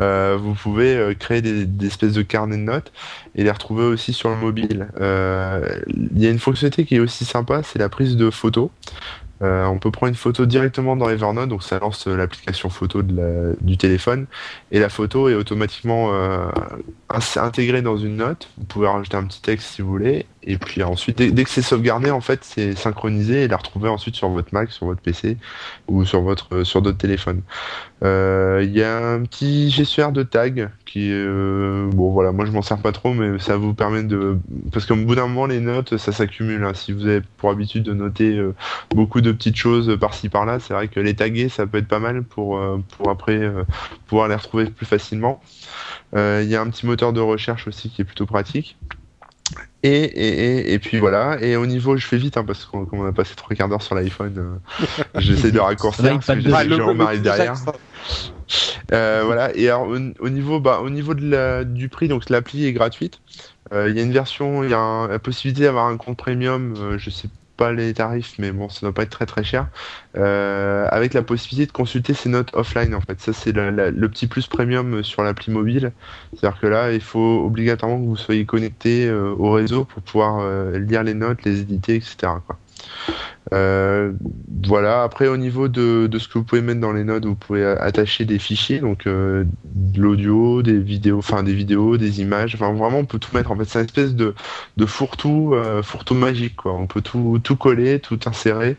euh, vous pouvez euh, créer des, espèces de carnets de notes et les retrouver aussi sur le mobile. Euh, Il y a une fonctionnalité qui est aussi sympa, c'est la prise de photos. On peut prendre une photo directement dans Evernote, donc ça lance l'application photo du téléphone, et la photo est automatiquement intégrée dans une note. Vous pouvez rajouter un petit texte si vous voulez, et puis ensuite, dès, dès que c'est sauvegardé, en fait, c'est synchronisé et la retrouver ensuite sur votre Mac, sur votre PC ou sur votre sur d'autres téléphones. Euh, Il y a un petit gestionnaire de tag qui, euh, bon voilà, moi je m'en sers pas trop, mais ça vous permet de, parce qu'au bout d'un moment les notes, ça s'accumule. hein. Si vous avez pour habitude de noter euh, beaucoup de petites choses par-ci par-là, c'est vrai que les taguer, ça peut être pas mal pour euh, pour après euh, pouvoir les retrouver plus facilement. Euh, Il y a un petit moteur de recherche aussi qui est plutôt pratique. Et, et, et, et puis voilà, et au niveau, je fais vite hein, parce qu'on comme on a passé trois quarts d'heure sur l'iPhone, euh, j'essaie de raccourcir parce que j'ai que Jérôme arrive derrière. Euh, voilà. Et alors, au, au niveau, bah, au niveau de la, du prix, donc l'appli est gratuite. Euh, Il y a une version, il y a un- la possibilité d'avoir un compte premium. euh, je sais pas les tarifs, mais bon, ça doit pas être très très cher. Euh, avec la possibilité de consulter ses notes offline. En fait, ça c'est la- le petit plus premium sur l'appli mobile. C'est-à-dire que là, il faut obligatoirement que vous soyez connecté euh, au réseau pour pouvoir euh, lire les notes, les éditer, etc. Quoi. Euh, voilà. Après, au niveau de, de ce que vous pouvez mettre dans les notes, vous pouvez attacher des fichiers, donc euh, de l'audio, des vidéos, enfin des vidéos, des images. Enfin, vraiment, on peut tout mettre. En fait, c'est une espèce de, de fourre-tout, euh, fourre-tout magique, quoi. On peut tout, tout coller, tout insérer,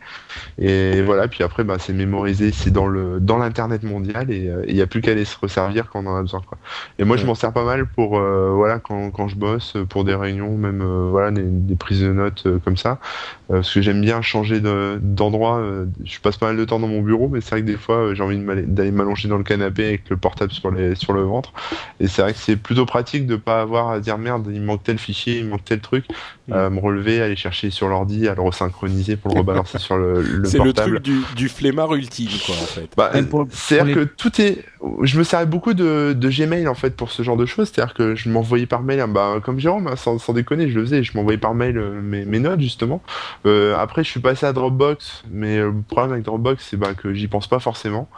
et voilà. Puis après, bah, c'est mémorisé, c'est dans le, dans l'internet mondial, et il n'y a plus qu'à aller se resservir quand on en a besoin, quoi. Et moi, je m'en sers pas mal pour, voilà, quand, quand je bosse, pour des réunions, même, voilà, des, des prises de notes comme ça, parce que j'aime bien changer d'endroits. Euh, je passe pas mal de temps dans mon bureau, mais c'est vrai que des fois, euh, j'ai envie d'aller m'allonger dans le canapé avec le portable sur, les, sur le ventre. Et c'est vrai que c'est plutôt pratique de pas avoir à dire merde, il manque tel fichier, il manque tel truc, mm. me relever, aller chercher sur l'ordi, à le resynchroniser pour le rebalancer sur le, le C'est le truc du, du flemmard ultime, quoi, en fait. Bah, c'est-à-dire que tout est. Je me servais beaucoup de, Gmail en fait pour ce genre de choses, c'est-à-dire que je m'envoyais par mail, bah, comme Jérôme, hein, sans, déconner, je le faisais, je m'envoyais par mail mes, mes notes justement. Euh, après, je suis passé à Dropbox, mais le problème avec Dropbox, c'est bah, que j'y pense pas forcément.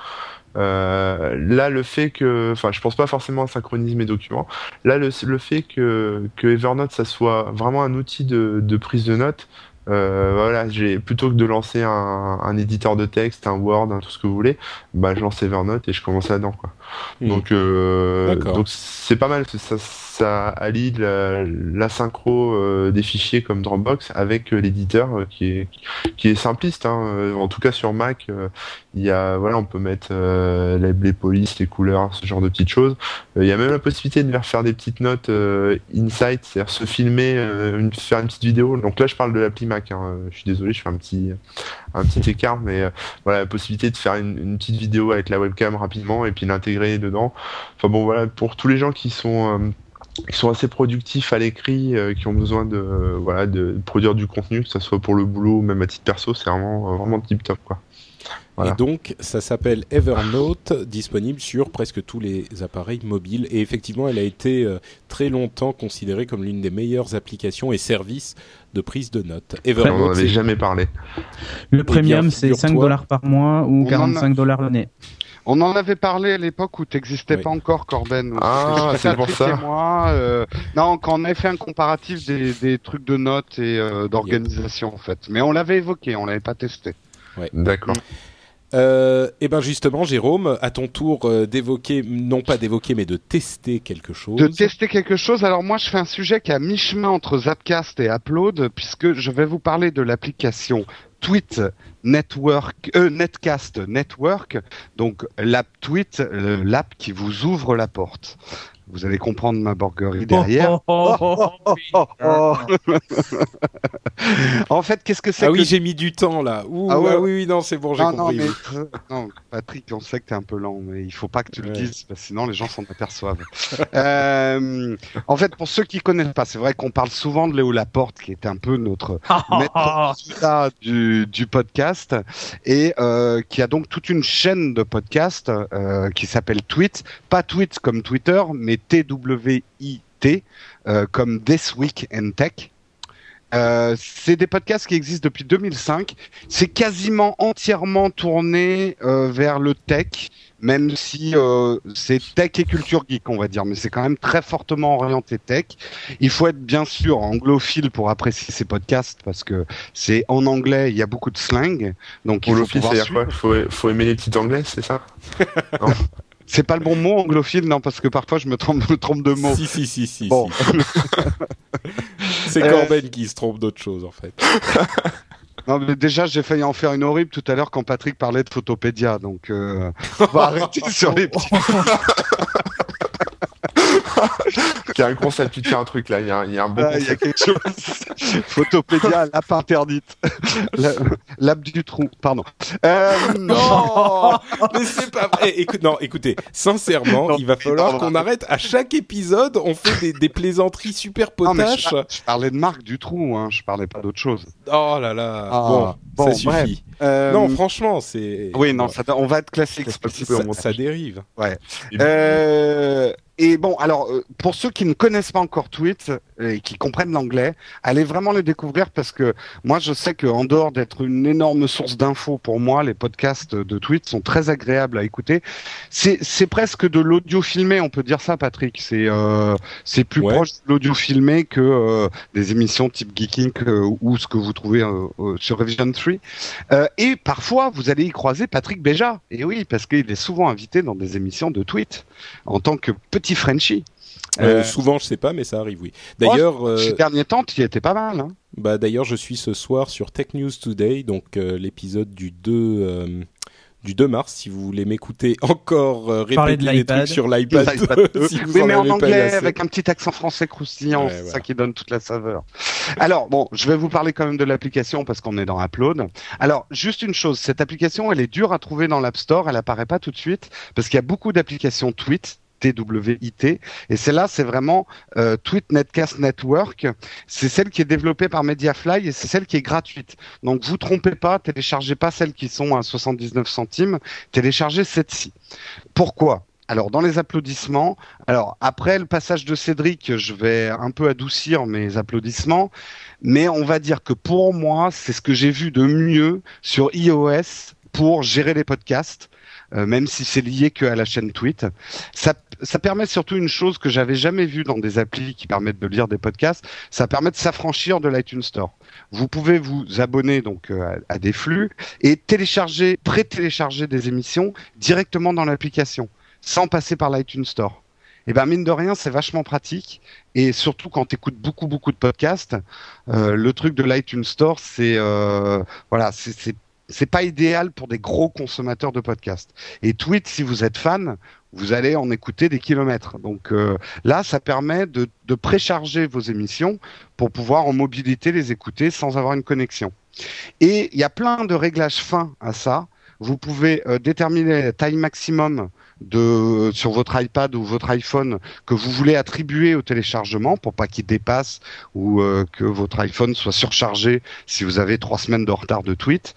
Euh, là, le fait que, enfin, je pense pas forcément à synchroniser mes documents. Là, le, le fait que, que Evernote, ça soit vraiment un outil de, de prise de notes, euh, voilà, j'ai plutôt que de lancer un, un, éditeur de texte, un Word, tout ce que vous voulez, bah je lance Evernote et je commence là-dedans quoi. Mmh. Donc euh, donc c'est pas mal, ça, ça allie la, la euh, des fichiers comme Dropbox avec euh, l'éditeur euh, qui est qui est simpliste. Hein. En tout cas sur Mac, il y a voilà, on peut mettre les, les, polices, les couleurs, ce genre de petites choses. Il y a même la possibilité de faire des petites notes insight, c'est-à-dire se filmer, une, faire une petite vidéo. Donc là, je parle de l'appli Mac. Hein. Je suis désolé, je fais un petit un petit écart, mais voilà, la possibilité de faire une, une, petite vidéo avec la webcam rapidement et puis l'intégrer dedans. Enfin bon, voilà, pour tous les gens qui sont qui sont assez productifs à l'écrit, euh, qui ont besoin de voilà de produire du contenu, que ce soit pour le boulot ou même à titre perso, c'est vraiment euh, vraiment tip top quoi. Et donc, ça s'appelle Evernote, disponible sur presque tous les appareils mobiles. Et effectivement, elle a été euh, très longtemps considérée comme l'une des meilleures applications et services de prise de notes. Evernote, on n'en avait jamais parlé. Le premium, c'est 5 dollars par mois ou 45 dollars l'année. On en avait parlé à l'époque où t'existais pas encore, Corben. Ah, c'est pour ça. Moi, euh, non, quand on avait fait un comparatif des, des trucs de notes et euh, d'organisation, en fait. Mais on l'avait évoqué, on l'avait pas testé. Ouais. D'accord. Euh, et eh ben justement, Jérôme, à ton tour euh, d'évoquer, non pas d'évoquer, mais de tester quelque chose. De tester quelque chose. Alors moi, je fais un sujet qui est à mi-chemin entre Zapcast et Upload, puisque je vais vous parler de l'application Tweet Network, euh, Netcast Network, donc l'app Tweet, l'app qui vous ouvre la porte. Vous allez comprendre ma borguerie derrière. en fait, qu'est-ce que c'est Ah oui, j'ai mis du temps là. ah, ouais, oui, non, c'est bon, j'ai compris. Non, Patrick, on sait que t'es un peu lent, mais il faut pas que tu le dises, parce que sinon les gens s'en aperçoivent. euh, en fait, pour ceux qui connaissent pas, c'est vrai qu'on parle souvent de Léo Laporte, qui est un peu notre maître du, du podcast, et euh, qui a donc toute une chaîne de podcasts euh, qui s'appelle Tweet, pas Tweet comme Twitter, mais TWIT, euh, comme This Week in Tech. Euh, c'est des podcasts qui existent depuis 2005. C'est quasiment entièrement tourné euh, vers le tech, même si c'est tech et culture geek, on va dire, mais c'est quand même très fortement orienté tech. Il faut être bien sûr anglophile pour apprécier ces podcasts parce que c'est en anglais, il y a beaucoup de slang. Donc il faut, faut aimer les petits anglais, c'est ça? C'est pas le bon mot anglophile, non, parce que parfois je me trompe, me trompe de mots. Si, si, si, si. Bon. c'est euh, Corben qui se trompe d'autre chose, en fait. Non, mais déjà, j'ai failli en faire une horrible tout à l'heure quand Patrick parlait de Photopédia, donc euh, on va arrêter sur les y a un concept, tu tiens un truc là, il y a, un bon Il y a quelque chose. Photopédia, l'app interdite. L'app du trou, pardon. Euh, non, mais c'est pas vrai. Écoute, non, écoutez, sincèrement, il va falloir qu'on arrête. À chaque épisode, on fait des, des plaisanteries super potaches. je, parlais de Marc du trou, hein. Je parlais pas d'autre chose. Oh là là. Ah, bon, ça suffit. Euh, non, franchement, c'est. Oui, non, ça, on va être classique. Ça, ça, dérive. Ouais. Euh, et bon, alors euh, pour ceux qui ne connaissent pas encore Tweet euh, et qui comprennent l'anglais, allez vraiment le découvrir parce que moi je sais que en dehors d'être une énorme source d'infos pour moi, les podcasts de Tweet sont très agréables à écouter. C'est presque de l'audio filmé, on peut dire ça, Patrick. C'est euh, c'est plus proche de l'audio filmé que euh, des émissions type Geeking ou ce que vous trouvez sur Revision 3. et parfois vous allez y croiser Patrick Béja. Et oui, parce qu'il est souvent invité dans des émissions de Tweet en tant que petit Frenchie. Euh, souvent, je sais pas, mais ça arrive, oui. D'ailleurs, oh, ces derniers temps, il était pas mal. Hein. Bah, d'ailleurs, je suis ce soir sur Tech News Today, donc euh, l'épisode du 2 du 2 mars, si vous voulez m'écouter encore euh, répéter des trucs sur l'iPad. oui, mais en anglais, avec un petit accent français croustillant, c'est ça qui donne toute la saveur. Alors bon, je vais vous parler quand même de l'application parce qu'on est dans Upload. Alors juste une chose, cette application, elle est dure à trouver dans l'App Store, elle apparaît pas tout de suite parce qu'il y a beaucoup d'applications Tweet TWIT. Et celle-là, c'est vraiment euh, Tweet Netcast Network. C'est celle qui est développée par Mediafly et c'est celle qui est gratuite. Donc vous trompez pas, téléchargez pas celles qui sont à 79 centimes, téléchargez cette-ci. Pourquoi? Alors dans les applaudissements, alors après le passage de Cédric, je vais un peu adoucir mes applaudissements, mais on va dire que pour moi, c'est ce que j'ai vu de mieux sur iOS pour gérer les podcasts. Euh, même si c'est lié que à la chaîne Tweet. Ça, permet surtout une chose que j'avais jamais vue dans des applis qui permettent de lire des podcasts. Ça permet de s'affranchir de l'iTunes Store. Vous pouvez vous abonner donc euh, à, des flux et télécharger, pré-télécharger des émissions directement dans l'application, sans passer par l'iTunes Store. Et eh ben mine de rien, c'est vachement pratique et surtout quand tu écoutes beaucoup beaucoup de podcasts, euh, le truc de l'iTunes Store, c'est voilà, c'est c'est pas idéal pour des gros consommateurs de podcasts. Et Tweet, si vous êtes fan, vous allez en écouter des kilomètres. Donc euh, là, ça permet de, précharger vos émissions pour pouvoir en mobilité les écouter sans avoir une connexion. Et il y a plein de réglages fins à ça. Vous pouvez euh, déterminer la taille maximum sur votre iPad ou votre iPhone que vous voulez attribuer au téléchargement pour pas qu'il dépasse ou euh, que votre iPhone soit surchargé si vous avez trois semaines de retard de tweet.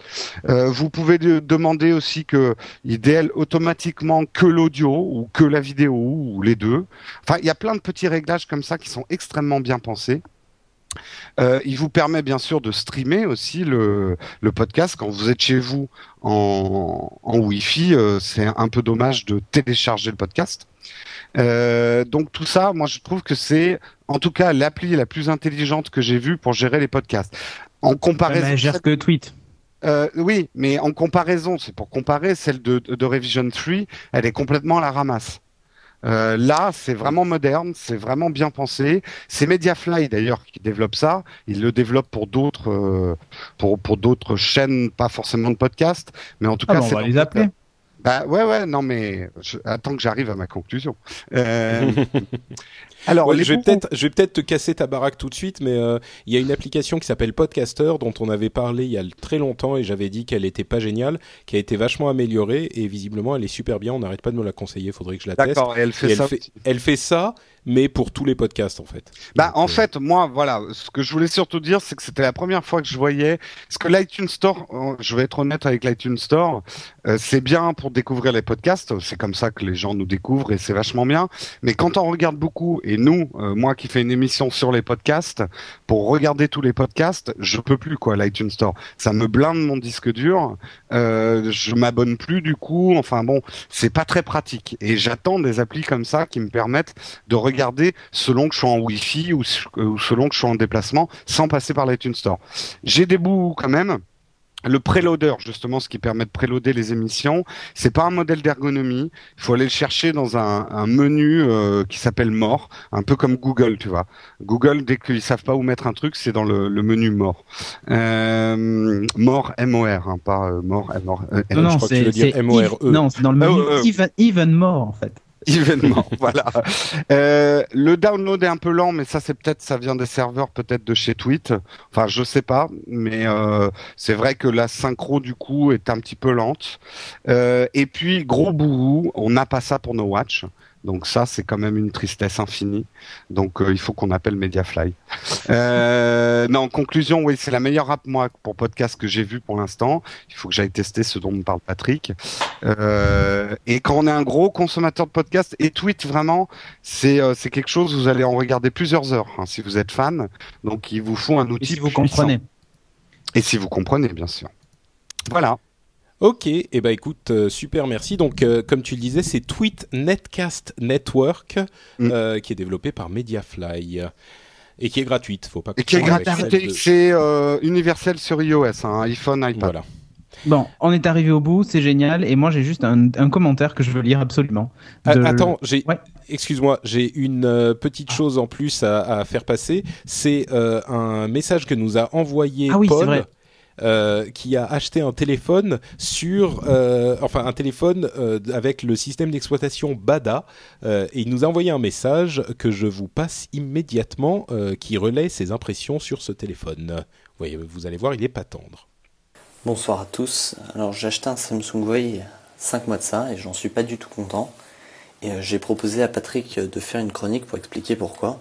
Euh, vous pouvez demander aussi que il déle automatiquement que l'audio ou que la vidéo ou les deux. Enfin, il y a plein de petits réglages comme ça qui sont extrêmement bien pensés. Euh, il vous permet bien sûr de streamer aussi le, le podcast quand vous êtes chez vous en, en Wi-Fi. Euh, c'est un peu dommage de télécharger le podcast. Euh, donc tout ça, moi je trouve que c'est en tout cas l'appli la plus intelligente que j'ai vue pour gérer les podcasts. En comparaison, elle gère que tweet. Euh, oui, mais en comparaison, c'est pour comparer, celle de, de Revision 3, elle est complètement à la ramasse. Euh, là, c'est vraiment moderne, c'est vraiment bien pensé. C'est Mediafly d'ailleurs qui développe ça. Il le développe pour d'autres, euh, pour pour d'autres chaînes, pas forcément de podcast, mais en tout Ah cas, bon, c'est on va les appeler. Bah ouais, ouais, non mais je, attends que j'arrive à ma conclusion. Euh, alors, Ouais, je vais peut-être, je vais peut-être te casser ta baraque tout de suite, mais euh, il y a une application qui s'appelle Podcaster dont on avait parlé il y a très longtemps et j'avais dit qu'elle était pas géniale, qui a été vachement améliorée et visiblement elle est super bien. On n'arrête pas de me la conseiller. Faudrait que je la teste. D'accord, elle Et fait elle ça. fait, elle fait ça, mais pour tous les podcasts en fait. Bah, Donc, en euh, fait, moi, voilà, ce que je voulais surtout dire, c'est que c'était la première fois que je voyais, parce que l'iTunes Store, euh, je vais être honnête avec l'iTunes Store, euh, c'est bien pour découvrir les podcasts, c'est comme ça que les gens nous découvrent et c'est vachement bien. Mais quand on regarde beaucoup, et nous, euh, moi qui fais une émission sur les podcasts, pour regarder tous les podcasts, je peux plus quoi, l'iTunes Store. Ça me blinde mon disque dur, je m'abonne plus du coup. Enfin bon, c'est pas très pratique. Et j'attends des applis comme ça qui me permettent de regarder selon que je suis en Wi-Fi ou, selon que je suis en déplacement sans passer par l'iTunes Store. J'ai des bouts quand même. Le préloader, justement, ce qui permet de préloader les émissions, c'est pas un modèle d'ergonomie. Il faut aller le chercher dans un, un menu euh, qui s'appelle More, un peu comme Google, tu vois. Google, dès qu'ils savent pas où mettre un truc, c'est dans le, le menu More. Euh, More, M-O-R, hein, pas euh, More, M-O-R. euh, Non, non, c'est Non, c'est dans le Ah, menu even, even more en fait. événement. voilà. Euh, le download est un peu lent, mais ça c'est peut-être ça vient des serveurs peut-être de chez Tweet. Enfin, je sais pas, mais euh, c'est vrai que la synchro du coup est un petit peu lente. Euh, et puis gros bout, on n'a pas ça pour nos watch. Donc ça, c'est quand même une tristesse infinie. Donc euh, il faut qu'on appelle Mediafly. Euh, non, en conclusion, oui, c'est la meilleure app moi pour podcast que j'ai vu pour l'instant. Il faut que j'aille tester ce dont me parle Patrick. Euh, et quand on est un gros consommateur de podcast et tweet vraiment, c'est euh, c'est quelque chose vous allez en regarder plusieurs heures hein, si vous êtes fan. Donc il vous faut un Et outil si vous puissant. comprenez. Et si vous comprenez bien sûr. Voilà. Ok, et eh ben écoute, euh, super, merci. Donc, euh, comme tu le disais, c'est Tweet Netcast Network Mm. euh, qui est développé par Mediafly et qui est gratuite. Faut pas Et qui est confondre avec gratuit. celle et de- C'est euh, universel sur iOS, hein, iPhone, iPad. Voilà. Bon, on est arrivé au bout, c'est génial. Et moi, j'ai juste un, un commentaire que je veux lire absolument. De- Attends, j'ai, Ouais. excuse-moi, j'ai une euh, petite chose en plus à, à faire passer. C'est euh, un message que nous a envoyé Ah oui, c'est Paul vrai. Qui a acheté un téléphone sur, euh, enfin un téléphone euh, avec le système d'exploitation Bada, euh, et il nous a envoyé un message que je vous passe immédiatement, euh, qui relaie ses impressions sur ce téléphone. Vous allez voir, il est pas tendre. Bonsoir à tous. Alors j'ai acheté un Samsung Way il y a 5 mois de ça et j'en suis pas du tout content. Et euh, j'ai proposé à Patrick de faire une chronique pour expliquer pourquoi.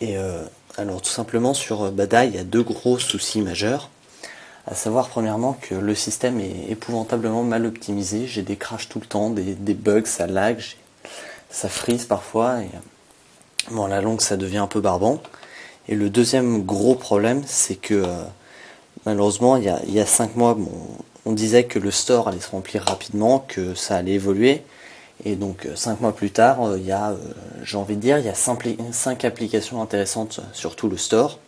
Et euh, alors tout simplement sur euh, Bada, il y a deux gros soucis majeurs. À savoir premièrement que le système est épouvantablement mal optimisé. J'ai des crashs tout le temps, des, bugs, ça lag, ça freeze parfois. Bon, à la longue, ça devient un peu barbant. Et le deuxième gros problème, c'est que euh, malheureusement, il y a, cinq mois, on disait que le store allait se remplir rapidement, que ça allait évoluer. Et donc, euh, cinq mois plus tard, euh, il y a, j'ai envie de dire, il y a cinq, pli- cinq applications intéressantes sur tout le store.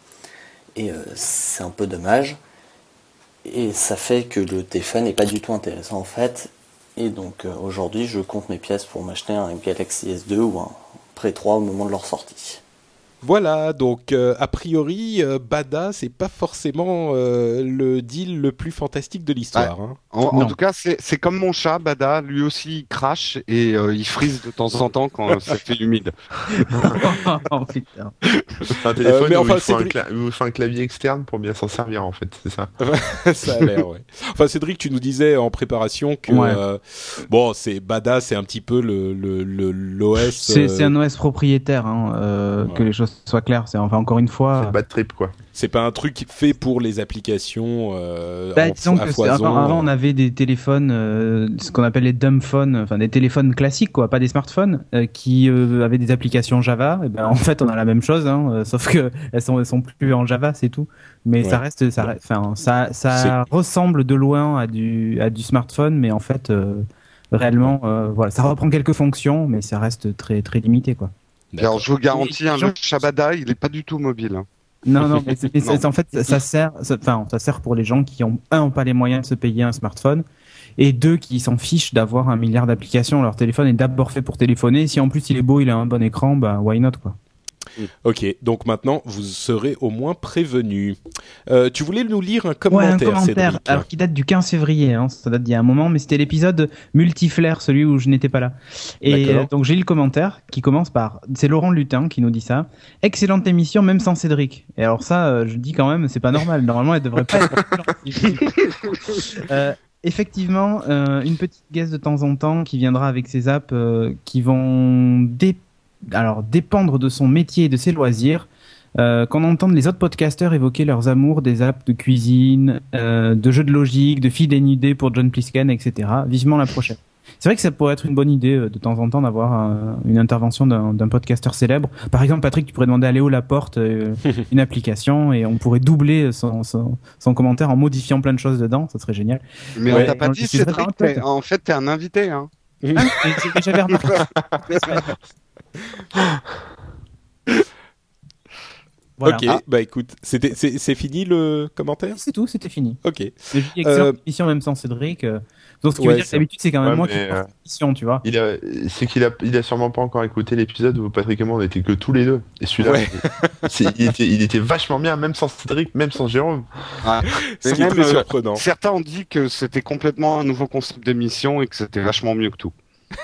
Et c'est un peu dommage. Et ça fait que le téléphone n'est pas du tout intéressant en fait. Et donc euh, aujourd'hui, je compte mes pièces pour m'acheter un Galaxy S2 ou un Pré 3 au moment de leur sortie. Voilà, donc euh, a priori, euh, Bada, c'est pas forcément euh, le deal le plus fantastique de l'histoire. hein. En, tout cas, c'est comme mon chat, Bada. Lui aussi, il crache et euh, il frise de temps en temps quand ça fait humide. oh, putain. Un téléphone mais où, enfin, il faut un Cédric- cla- où il faut un clavier externe pour bien s'en servir en fait, c'est ça. ça a l'air, ouais. Enfin, Cédric, tu nous disais en préparation que Ouais. euh, bon, c'est Bada, c'est un petit peu le le le- l'OS. C'est euh, un OS propriétaire, hein, euh, Ouais. que les choses soient claires. C'est enfin encore une fois. bad trip quoi. c'est pas un truc fait pour les applications euh, Bah, disons que foison. avant, avant, on avait des téléphones, euh, ce qu'on appelle les dumb phones, enfin des téléphones classiques, quoi, pas des smartphones, euh, qui euh, avaient des applications Java. Et ben, en fait, on a la même chose, hein, euh, sauf que elles sont, elles sont plus en Java, c'est tout. Mais ça reste, ça, enfin, ça, ça ressemble de loin à du, à du smartphone, mais en fait, euh, réellement, euh, voilà, ça reprend quelques fonctions, mais ça reste très, très limité, quoi. Alors, je vous garantis, hein, le chat Bada, il est pas du tout mobile. hein. Non, non, mais, Non. en fait, ça- ça sert, ça- enfin, ça sert pour les gens qui ont un, ont pas les moyens de se payer un smartphone, et deux, qui s'en fichent d'avoir un milliard d'applications. Leur téléphone est d'abord fait pour téléphoner. Si en plus il est beau, il a un bon écran, bah why not quoi. Ok, donc maintenant vous serez au moins prévenus. Euh, tu voulais nous lire un ouais, commentaire, un commentaire. Cédric Alors qui date du 15 février, hein, ça date d'il y a un moment, mais c'était l'épisode multiflair, celui où je n'étais pas là. Et euh, donc j'ai lu le commentaire qui commence par, c'est Laurent Lutin qui nous dit ça. Excellente émission, même sans Cédric. Et alors ça, euh, je dis quand même, c'est pas normal. Normalement, elle devrait pas être. Euh, effectivement, euh, une petite guest de temps en temps qui viendra avec ses apps euh, qui vont dé- alors dépendre de son métier et de ses loisirs. Euh, qu'on entende les autres podcasteurs évoquer leurs amours des apps de cuisine, euh, de jeux de logique, de filles dénudées pour John Plisken, etc. Vivement la prochaine. C'est vrai que ça pourrait être une bonne idée euh, de temps en temps d'avoir un- une intervention d'un d'un podcasteur célèbre. Par exemple, Patrick, tu pourrais demander à Léo Laporte euh, une application et on pourrait doubler son, son, son commentaire en modifiant plein de choses dedans. Ça serait génial. Mais Ouais. on t'a pas dit, content. en fait, t'es un invité. Hein. Ah, c'est- J'avais remarqué. Voilà. Ok, bah écoute, c'était c'est c'est fini le commentaire? C'est tout, c'était fini. Ok. Je dis excellente Euh, émission même sans Cédric. euh. Donc ce qui ouais, veut dire que c'est- d'habitude c'est quand même Ouais, moi mais, qui porte l'émission, tu vois. Il a, c'est qu'il a, il a sûrement pas encore écouté l'épisode où Patrick et moi on était que tous les deux. Et celui-là, Ouais. c'est- il, était, il était vachement bien, même sans Cédric, même sans Jérôme. Ce Mais qui est même, très euh, surprenant. Certains ont dit que c'était complètement un nouveau concept d'émission et que c'était vachement mieux que tout.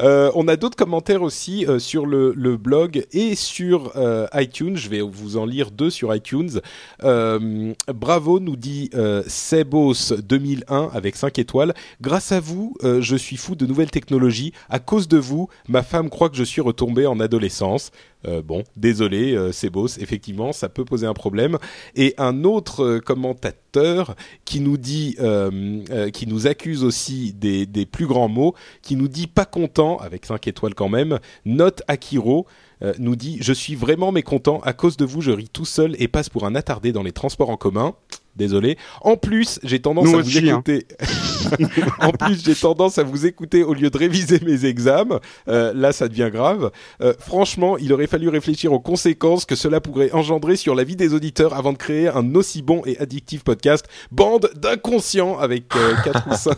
Euh, on a d'autres commentaires aussi euh, sur le, blog et sur euh, iTunes. Je vais vous en lire deux sur iTunes. Bravo, nous dit euh, Sebos 2001 avec 5 étoiles. Grâce à vous, je suis fou de nouvelles technologies. À cause de vous, ma femme croit que je suis retombé en adolescence. Euh, bon, désolé, euh, Sebos, effectivement, ça peut poser un problème. Et un autre euh, commentateur qui nous dit, qui nous accuse aussi des, des plus grands mots, qui nous dit pas content, avec 5 étoiles quand même, note Akiro, nous dit je suis vraiment mécontent à cause de vous je ris tout seul et passe pour un attardé dans les transports en commun désolé en plus j'ai tendance Nous à aussi, vous hein. écouter en plus j'ai tendance à vous écouter au lieu de réviser mes examens Euh, là ça devient grave Euh, franchement il aurait fallu réfléchir aux conséquences que cela pourrait engendrer sur la vie des auditeurs avant de créer un aussi bon et addictif podcast bande d'inconscients avec 4 ou 5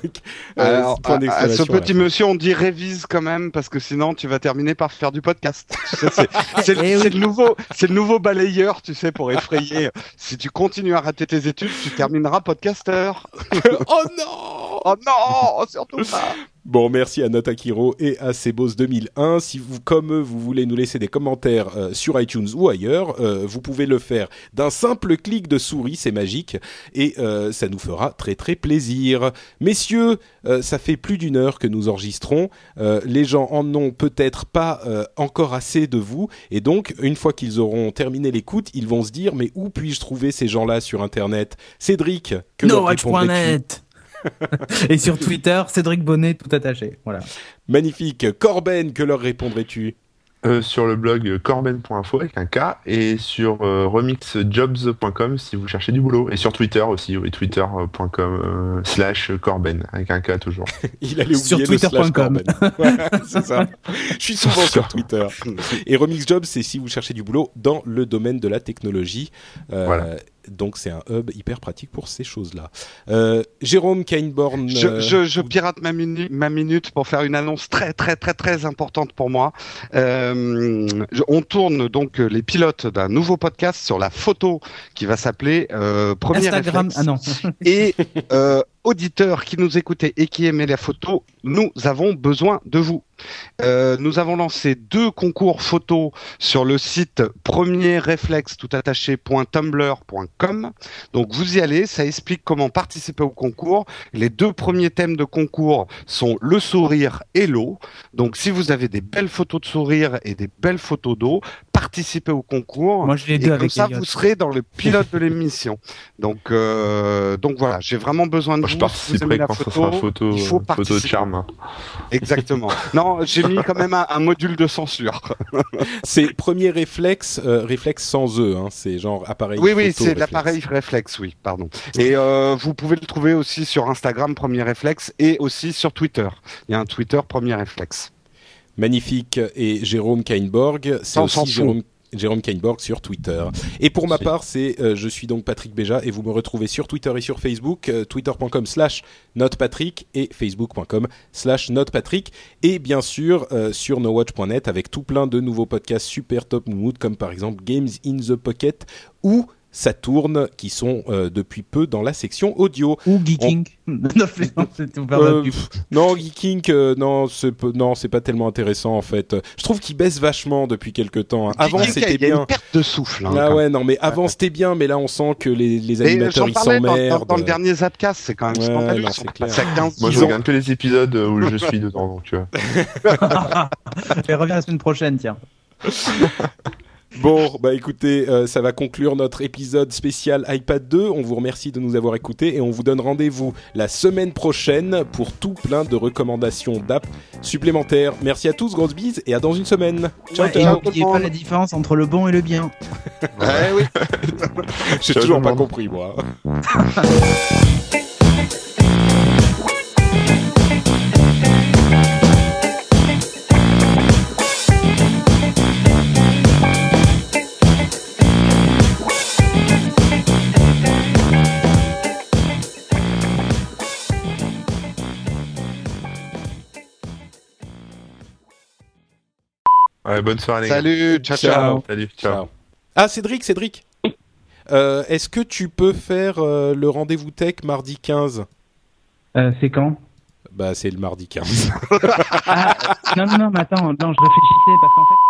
Alors, points à, à ce d'exclamation la petit monsieur, on dit révise quand même parce que sinon tu vas terminer par faire du podcast. Tu sais, c'est- c'est le- oui. c'est le nouveau, c'est le nouveau balayeur, tu sais, pour effrayer. Si tu continues à rater tes études, tu, termineras podcasteur. oh non Oh non, surtout pas. Bon, merci à Notakiro et à Sebos 2001. Si vous, comme eux, vous voulez nous laisser des commentaires euh, sur iTunes ou ailleurs, euh, vous pouvez le faire d'un simple clic de souris, c'est magique, et euh, ça nous fera très très plaisir. Messieurs, ça fait plus d'une heure que nous enregistrons. Les gens en ont peut-être pas encore assez de vous, et donc une fois qu'ils auront terminé l'écoute, ils vont se dire mais où puis-je trouver ces gens-là sur Internet? Cédric, que leur répondrais-tu? NoWatch.net Et sur Twitter, Cédric Bonnet, tout attaché. Voilà. Magnifique. Corben, que leur répondrais-tu? Euh, sur le blog corben.info avec un K et sur euh, remixjobs.com si vous cherchez du boulot et sur Twitter aussi oui, twitter.com euh, slash corben avec un K toujours Il allait Sur twitter.com. Ouais, c'est ça. Je suis souvent sur Twitter. Et Remix Job, c'est si vous cherchez du boulot dans le domaine de la technologie. Euh, Voilà. Donc c'est un hub hyper pratique pour ces choses-là. Euh, Jérôme Kainborn. Je, euh, je, je pirate ma, minu- ma minute pour faire une annonce très très très très importante pour moi. Euh, je- on tourne donc les pilotes d'un nouveau podcast sur la photo qui va s'appeler euh, Premier Instagram. réflexe. Ah non. Et euh, auditeurs qui nous écoutez et qui aimez la photo, nous avons besoin de vous. Euh, nous avons lancé deux concours photos sur le site premierréflexe.tumblr.com. Donc vous y allez, ça explique comment participer au concours. Les deux premiers thèmes de concours sont le sourire et l'eau. Donc si vous avez des belles photos de sourire et des belles photos d'eau, participez au concours. Moi, je l'ai Et deux comme avec ça, Elliot. vous serez dans le pilote de l'émission. Donc, euh, donc voilà, j'ai vraiment besoin de Moi, je vous. Si vous participerai aimez la quand ça photo, sera photo, il faut photo de charme. Exactement. non, j'ai mis quand même un, un module de censure. C'est premier réflexe, euh, réflexe sans E. Hein, c'est genre appareil. oui, oui, c'est l'appareil réflexe, oui, pardon. Et euh, vous pouvez le trouver aussi sur Instagram, Premier Réflexe, et aussi sur Twitter. Il y a un Twitter, Premier Réflexe. Magnifique. Et Jérôme Kainborg, c'est aussi. Jérôme. Jérôme Kainborg sur Twitter. Et pour ma part, c'est euh, je suis donc Patrick Béja et vous me retrouvez sur Twitter et sur Facebook, euh, twitter.com slash notepatrick et facebook.com slash notepatrick et bien sûr euh, sur nowatch.net avec tout plein de nouveaux podcasts super top mood comme par exemple Games in the Pocket ou Saturn qui sont euh, depuis peu dans la section audio. Ou Geeking. non, Euh, non, Geeking, euh, non, c'est peu- non, c'est pas tellement intéressant en fait. Je trouve qu'il baisse vachement depuis quelques temps. hein. Avant, c'était Il y a bien. une perte de souffle. Hein, Ah ouais, non, mais avant c'était bien, mais là on sent que les, les animateurs ils parlais dans, dans, s'emmerdent. dans le dernier Zapcast, c'est quand même Ouais, scandaleux. non, Ils sont c'est clair. passés à 15 moi je regarde que les épisodes où je suis dedans donc tu vois Et reviens la semaine prochaine, tiens. Bon, bah écoutez, euh, ça va conclure notre épisode spécial iPad 2. On vous remercie de nous avoir écoutés et on vous donne rendez-vous la semaine prochaine pour tout plein de recommandations d'app supplémentaires. Merci à tous, grosses bises et à dans une semaine. Ciao, Ouais, et ciao. n'oubliez pas la différence entre le bon et le bien. Ouais, oui. J'ai toujours pas compris moi. ouais, bonne soirée les gars Salut, ciao, ciao. Ciao. salut ciao. Ciao. Ah, Cédric, Cédric. Euh, Est-ce que tu peux faire euh, le rendez-vous tech mardi 15 Euh, c'est quand? Bah, c'est le mardi 15. ah, Non, non, non, mais attends, non, je réfléchissais parce qu'en fait,